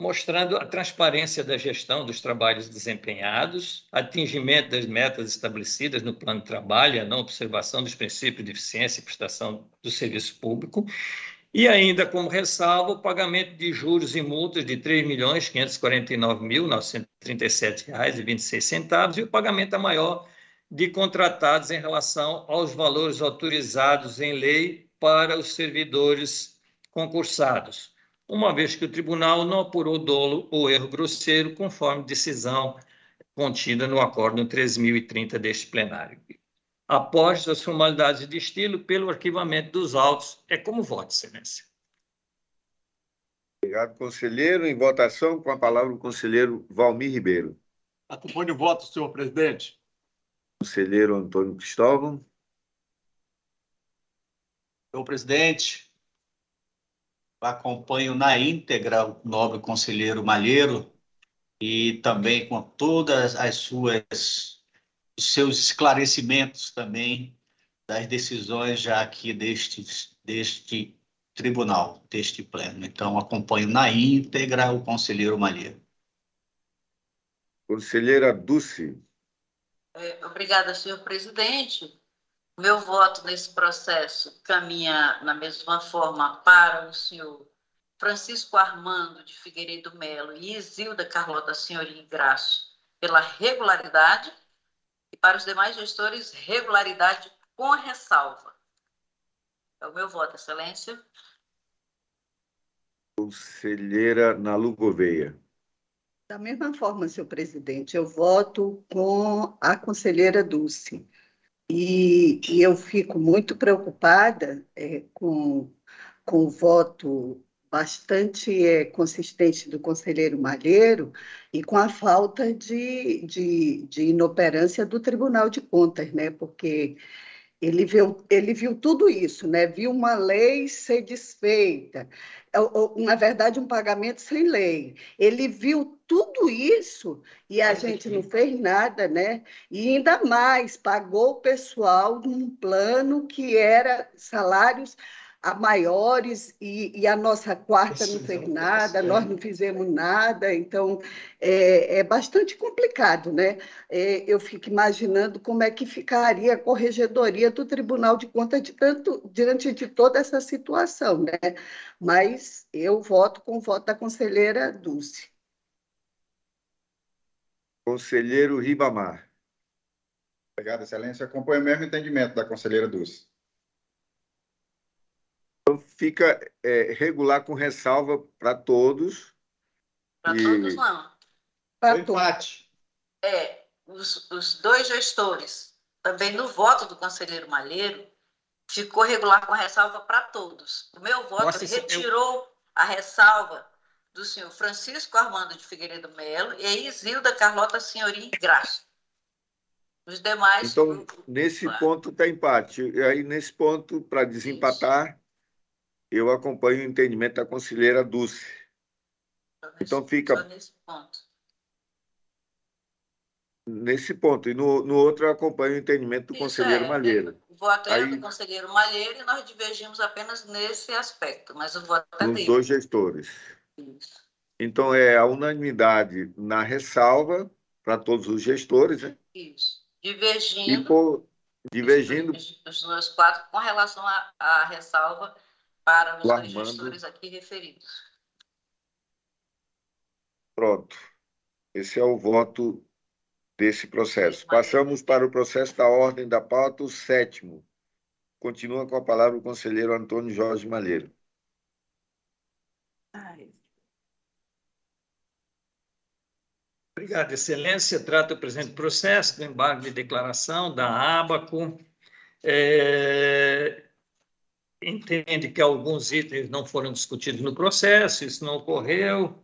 Speaker 3: mostrando a transparência da gestão dos trabalhos desempenhados, atingimento das metas estabelecidas no plano de trabalho, a não observação dos princípios de eficiência e prestação do serviço público, e ainda como ressalva o pagamento de juros e multas de R$ 3.549.937,26 e o pagamento a maior de contratados em relação aos valores autorizados em lei para os servidores concursados, uma vez que o tribunal não apurou dolo ou erro grosseiro, conforme decisão contida no Acórdão 3030 deste plenário. Após as formalidades de estilo, pelo arquivamento dos autos, é como voto, Excelência.
Speaker 1: Obrigado, conselheiro. Em votação, com a palavra o conselheiro Valmir Ribeiro.
Speaker 2: Acompanhe o voto, senhor presidente.
Speaker 1: Conselheiro Antônio Cristóvão.
Speaker 5: Senhor presidente, acompanho na íntegra o nobre conselheiro Malheiro e também com todas as suas seus esclarecimentos também das decisões já aqui deste deste tribunal, deste pleno. Então acompanho na íntegra o conselheiro Malheiro.
Speaker 1: Conselheira Dulce.
Speaker 6: É, obrigada, senhor presidente. Meu voto nesse processo caminha na mesma forma para o senhor Francisco Armando de Figueiredo Melo e Isilda Carlota Senhorim Graço pela regularidade e para os demais gestores, regularidade com ressalva. É o meu voto, Excelência.
Speaker 1: Conselheira Nalu Gouveia.
Speaker 7: Da mesma forma, senhor presidente, eu voto com a conselheira Dulce. E, e eu fico muito preocupada é, com, com o voto bastante é, consistente do conselheiro Malheiro e com a falta de, de, de inoperância do Tribunal de Contas, né? porque ele viu, ele viu tudo isso, né? viu uma lei ser desfeita, na verdade, um pagamento sem lei. Ele viu tudo isso e a gente não fez nada, né? E ainda mais, pagou o pessoal num plano que era salários a maiores e, e, a nossa quarta não fez nada, nós não fizemos nada, então é, é bastante complicado, né? É, eu fico imaginando como é que ficaria a corregedoria do Tribunal de Contas de tanto, diante de toda essa situação, né? Mas eu voto com o voto da conselheira Dulce.
Speaker 1: Conselheiro Ribamar.
Speaker 8: Obrigado, Excelência. Acompanho o mesmo entendimento da conselheira Dulce.
Speaker 1: Então, fica é, regular com ressalva para todos.
Speaker 6: Para e... todos, não.
Speaker 5: Para empate.
Speaker 6: É, os, os dois gestores, também no voto do conselheiro Malheiro, ficou regular com ressalva para todos. O meu voto Nossa, retirou eu... a ressalva do senhor Francisco Armando de Figueiredo Melo e a Isilda Carlota Senhorim Graça. Os demais.
Speaker 1: Então, nesse ponto está empate. E aí, nesse ponto, para desempatar, Isso. Eu acompanho o entendimento da conselheira Dulce. então, fica.
Speaker 6: Nesse ponto.
Speaker 1: Nesse ponto. E no, no outro, eu acompanho o entendimento do Isso conselheiro é, Malheiro.
Speaker 6: O voto aí, do conselheiro Malheiro e nós divergimos apenas nesse aspecto, mas o voto é
Speaker 1: dele. Os dois gestores. Isso. Então, é a unanimidade na ressalva para todos os gestores, né?
Speaker 6: Isso. Divergindo.
Speaker 1: E por, divergindo.
Speaker 6: Os dois quatro com relação à ressalva para os dois gestores aqui referidos.
Speaker 1: Pronto. Esse é o voto desse processo. Passamos para o processo da ordem da pauta, o sétimo. Continua com a palavra o conselheiro Antônio Jorge Malheiro.
Speaker 3: Ai. Obrigado, Excelência. Trata o presente processo do embargo de declaração da ABACO. É, entende que alguns itens não foram discutidos no processo, isso não ocorreu,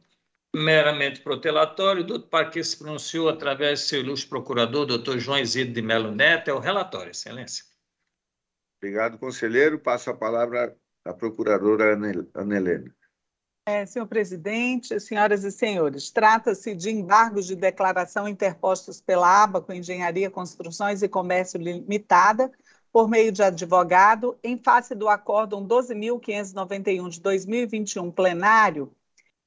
Speaker 3: meramente protelatório. O doutor Parque se pronunciou através do seu ilustre procurador, doutor João Isidro de Melo Neto. É o relatório, Excelência.
Speaker 1: Obrigado, conselheiro. Passo a palavra à procuradora Ana Helena.
Speaker 4: É, senhor presidente, senhoras e senhores, trata-se de embargos de declaração interpostos pela ABACO Engenharia, Construções e Comércio Limitada, por meio de advogado, em face do Acórdão 12.591 de 2021 plenário,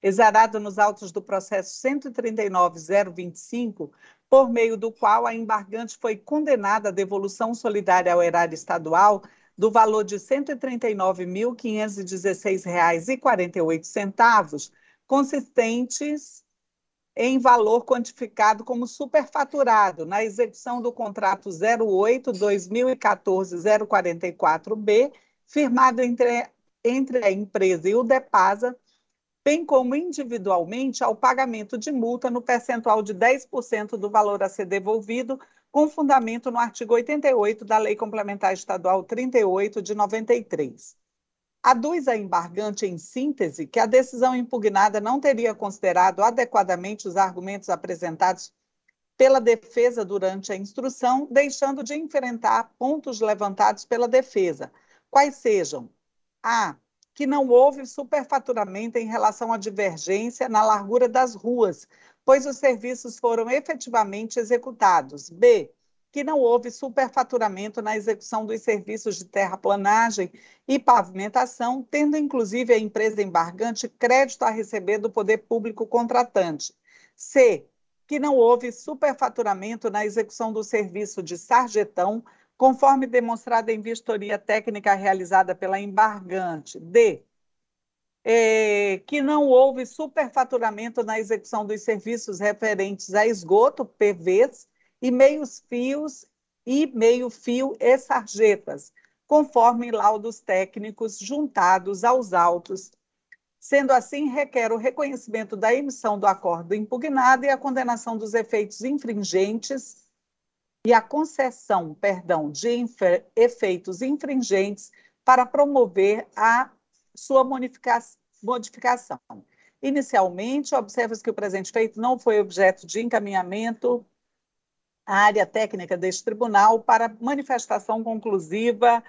Speaker 4: exarado nos autos do processo 139.025, por meio do qual a embargante foi condenada à devolução solidária ao erário estadual do valor de R$ 139.516,48, consistentes em valor quantificado como superfaturado na execução do contrato 08-2014-044B, firmado entre, entre a empresa e o DEPASA, bem como individualmente ao pagamento de multa no percentual de 10% do valor a ser devolvido, com fundamento no artigo 88 da Lei Complementar Estadual 38 de 93. Aduz a embargante, em síntese, que a decisão impugnada não teria considerado adequadamente os argumentos apresentados pela defesa durante a instrução, deixando de enfrentar pontos levantados pela defesa, quais sejam: a. que não houve superfaturamento em relação à divergência na largura das ruas, pois os serviços foram efetivamente executados. B que não houve superfaturamento na execução dos serviços de terraplanagem e pavimentação, tendo inclusive a empresa embargante crédito a receber do poder público contratante. C. Que não houve superfaturamento na execução do serviço de sarjetão, conforme demonstrado em vistoria técnica realizada pela embargante. D. É, que não houve superfaturamento na execução dos serviços referentes a esgoto, PVs, e meios fios e meio fio e sarjetas, conforme laudos técnicos juntados aos autos. Sendo assim, requer o reconhecimento da emissão do acordo impugnado e a condenação dos efeitos infringentes e a concessão, perdão, de efeitos infringentes para promover a sua modificação. Inicialmente, observa-se que o presente feito não foi objeto de encaminhamento a área técnica deste tribunal para manifestação conclusiva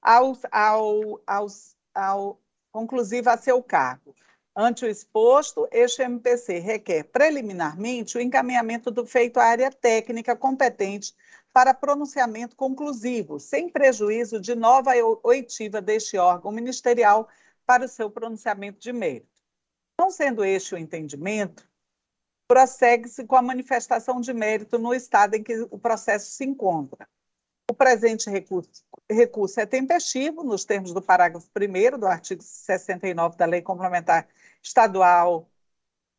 Speaker 4: ao, ao, aos, ao, conclusiva a seu cargo. Ante o exposto, este MPC requer preliminarmente o encaminhamento do feito à área técnica competente para pronunciamento conclusivo, sem prejuízo de nova oitiva deste órgão ministerial para o seu pronunciamento de mérito. Não sendo este o entendimento, prossegue-se com a manifestação de mérito no estado em que o processo se encontra. O presente recurso, recurso é tempestivo, nos termos do parágrafo 1 do artigo 69 da Lei Complementar Estadual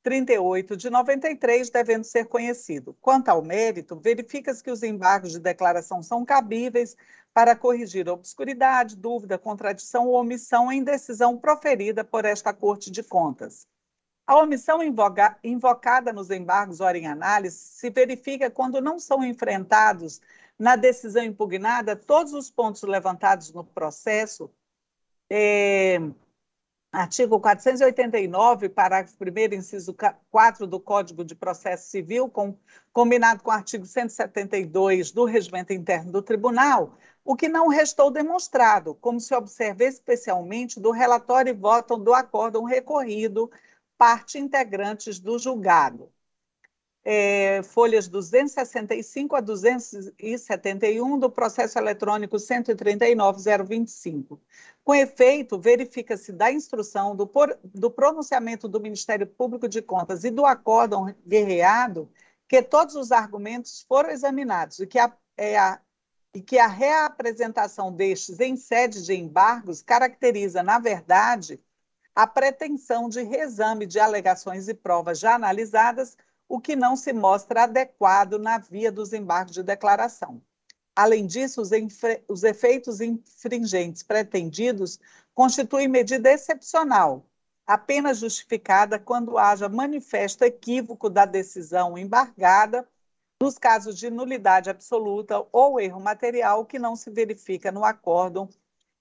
Speaker 4: 38 de 93, devendo ser conhecido. Quanto ao mérito, verifica-se que os embargos de declaração são cabíveis para corrigir obscuridade, dúvida, contradição ou omissão em decisão proferida por esta Corte de Contas. A omissão invoca, invocada nos embargos ora em análise se verifica quando não são enfrentados na decisão impugnada todos os pontos levantados no processo, é, artigo 489, parágrafo 1 inciso 4 do Código de Processo Civil, com, combinado com o artigo 172 do Regimento Interno do Tribunal, o que não restou demonstrado, como se observa especialmente do relatório e voto do acórdão recorrido parte integrantes do julgado. É, folhas 265 a 271 do processo eletrônico 139.025. Com efeito, verifica-se da instrução, do, por, do pronunciamento do Ministério Público de Contas e do acórdão guerreado que todos os argumentos foram examinados e que a, é a, e que a reapresentação destes em sede de embargos caracteriza, na verdade, a pretensão de reexame de alegações e provas já analisadas, o que não se mostra adequado na via dos embargos de declaração. Além disso, os, os efeitos infringentes pretendidos constituem medida excepcional, apenas justificada quando haja manifesto equívoco da decisão embargada, nos casos de nulidade absoluta ou erro material que não se verifica no acórdão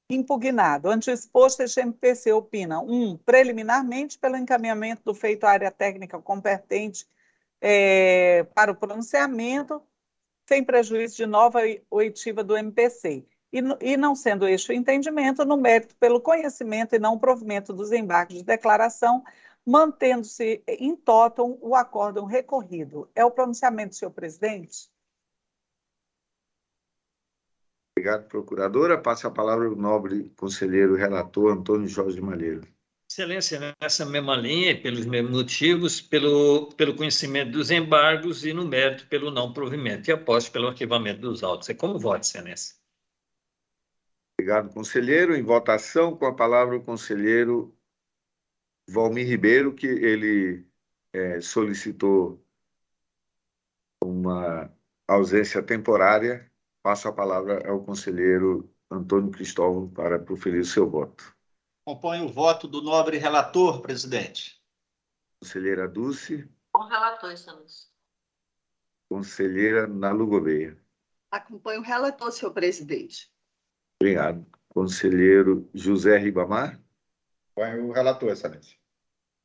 Speaker 4: impugnado. Ante o exposto, este MPC opina, um, preliminarmente pelo encaminhamento do feito à área técnica competente é, para o pronunciamento, sem prejuízo de nova oitiva do MPC. E, e, não sendo este o entendimento, no mérito pelo conhecimento e não provimento dos embargos de declaração, mantendo-se em totum o acórdão recorrido. É o pronunciamento, senhor presidente?
Speaker 1: Obrigado, procuradora. Passo a palavra ao nobre conselheiro relator Antônio Jorge Malheiro.
Speaker 3: Excelência, nessa mesma linha, pelos mesmos motivos, pelo, pelo conhecimento dos embargos e, no mérito, pelo não provimento, e após pelo arquivamento dos autos. É como voto, Excelência.
Speaker 1: Obrigado, conselheiro. Em votação, com a palavra o conselheiro Valmir Ribeiro, que ele é, solicitou uma ausência temporária, passo a palavra ao conselheiro Antônio Cristóvão para proferir o seu voto.
Speaker 5: Acompanho o voto do nobre relator, presidente.
Speaker 1: Conselheira Dulce.
Speaker 6: Com relator, excelência.
Speaker 1: Conselheira Nalu Gouveia.
Speaker 7: Acompanho o relator, senhor presidente.
Speaker 1: Obrigado. Conselheiro José Ribamar.
Speaker 8: Acompanho o relator, excelência.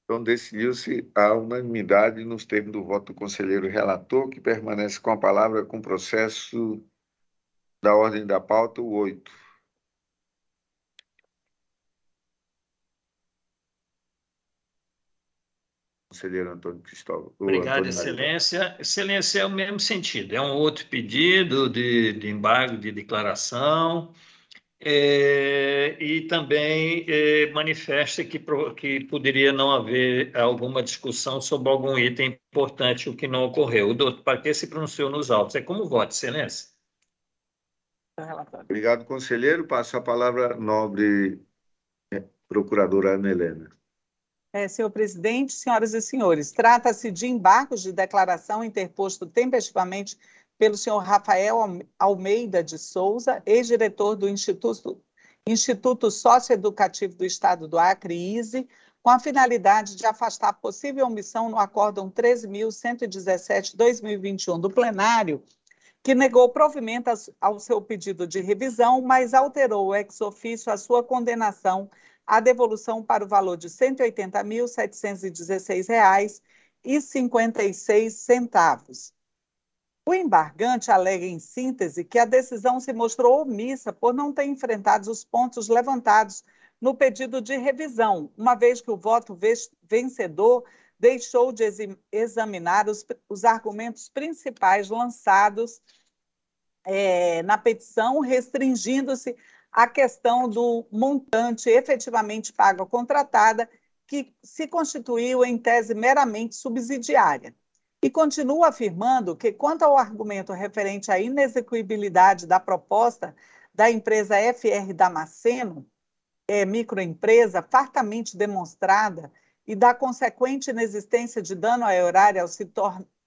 Speaker 1: Então, decidiu-se a unanimidade nos termos do voto do conselheiro relator, que permanece com a palavra com o processo da ordem da pauta, o 8. Conselheiro Antônio Cristóvão.
Speaker 3: Obrigado,
Speaker 1: Antônio
Speaker 3: Excelência. Excelência é o mesmo sentido, é um outro pedido de, de embargo de declaração é, e também é, manifesta que, que poderia não haver alguma discussão sobre algum item importante, o que não ocorreu. O doutor Parquet se pronunciou nos autos. É como voto, Excelência?
Speaker 1: Obrigado, conselheiro. Passo a palavra à nobre eh, procuradora Ana Helena.
Speaker 4: É, senhor presidente, senhoras e senhores, trata-se de embargos de declaração interposto tempestivamente pelo senhor Rafael Almeida de Souza, ex-diretor do Instituto, Instituto Socioeducativo do Estado do Acre, ISE, com a finalidade de afastar possível omissão no Acórdão 13.117-2021 do plenário, que negou provimento ao seu pedido de revisão, mas alterou ex ofício a sua condenação à devolução para o valor de R$ 180.716,56. O embargante alega, em síntese, que a decisão se mostrou omissa por não ter enfrentado os pontos levantados no pedido de revisão, uma vez que o voto vencedor deixou de examinar os, os argumentos principais lançados é, na petição, restringindo-se à questão do montante efetivamente pago à contratada, que se constituiu em tese meramente subsidiária. E continua afirmando que, quanto ao argumento referente à inexequibilidade da proposta da empresa FR Damasceno, é, microempresa fartamente demonstrada, e da consequente inexistência de dano à horária ao se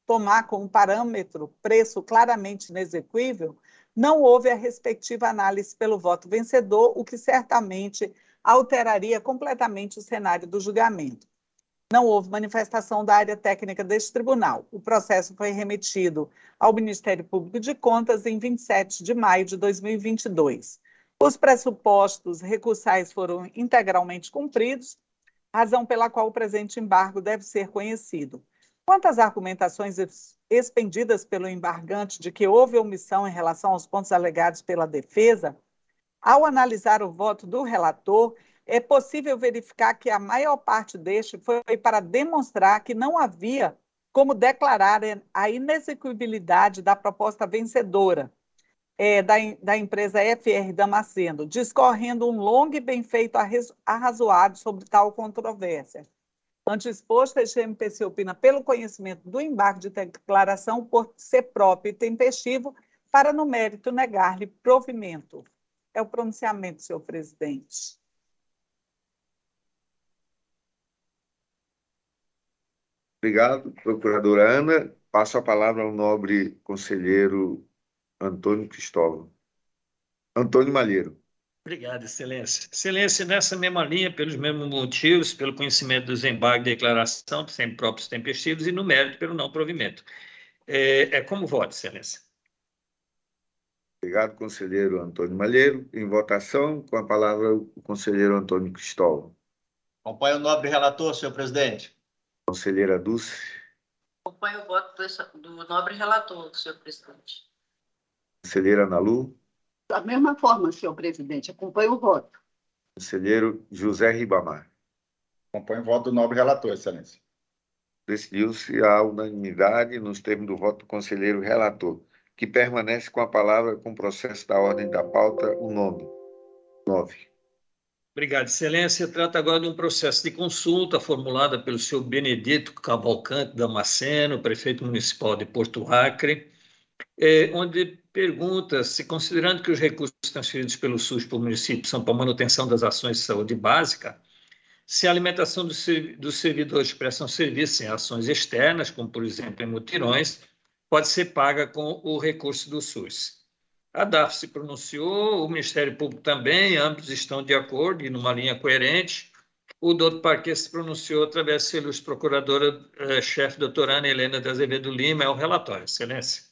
Speaker 4: tomar como parâmetro preço claramente inexequível, não houve a respectiva análise pelo voto vencedor, o que certamente alteraria completamente o cenário do julgamento. Não houve manifestação da área técnica deste tribunal. O processo foi remetido ao Ministério Público de Contas em 27 de maio de 2022. Os pressupostos recursais foram integralmente cumpridos razão pela qual o presente embargo deve ser conhecido. Quanto às argumentações expendidas pelo embargante de que houve omissão em relação aos pontos alegados pela defesa, ao analisar o voto do relator, é possível verificar que a maior parte deste foi para demonstrar que não havia como declarar a inexequibilidade da proposta vencedora, é, da, da, empresa FR Damasceno, discorrendo um longo e bem feito arrazoado sobre tal controvérsia. Ante exposto, este MPC opina pelo conhecimento do embargo de declaração por ser próprio e tempestivo para, no mérito, negar-lhe provimento. É o pronunciamento, senhor presidente.
Speaker 1: Obrigado, procuradora Ana. Passo a palavra ao nobre conselheiro Antônio Cristóvão. Antônio Malheiro.
Speaker 3: Obrigado, Excelência. Excelência, nessa mesma linha, pelos mesmos motivos, pelo conhecimento dos embargos de declaração, sempre próprios tempestivos, e no mérito pelo não provimento. É, é como voto, Excelência.
Speaker 1: Obrigado, conselheiro Antônio Malheiro. Em votação, com a palavra o conselheiro Antônio Cristóvão.
Speaker 5: Acompanhe o nobre relator, senhor presidente.
Speaker 1: Conselheira Dulce.
Speaker 6: Acompanho o voto do, do nobre relator, senhor presidente.
Speaker 1: Conselheira Nalu.
Speaker 7: Da mesma forma, senhor presidente, acompanho o voto.
Speaker 1: Conselheiro José Ribamar.
Speaker 8: Acompanho o voto do nobre relator, excelência.
Speaker 1: Decidiu-se a unanimidade nos termos do voto do conselheiro relator, que permanece com a palavra com o processo da ordem da pauta, o nome. Nove.
Speaker 3: Obrigado, Excelência. Trata agora de um processo de consulta formulada pelo senhor Benedito Cavalcante Damasceno, prefeito municipal de Porto Acre, é, onde pergunta se, considerando que os recursos transferidos pelo SUS para o município são para manutenção das ações de saúde básica, se a alimentação dos, servidores prestam serviço em ações externas, como por exemplo em mutirões, pode ser paga com o recurso do SUS. A DAF se pronunciou, o Ministério Público também, ambos estão de acordo e numa linha coerente. O doutor Parque se pronunciou através da ilustre procuradora-chefe, doutora Ana Helena de Azevedo Lima, é o relatório, excelência.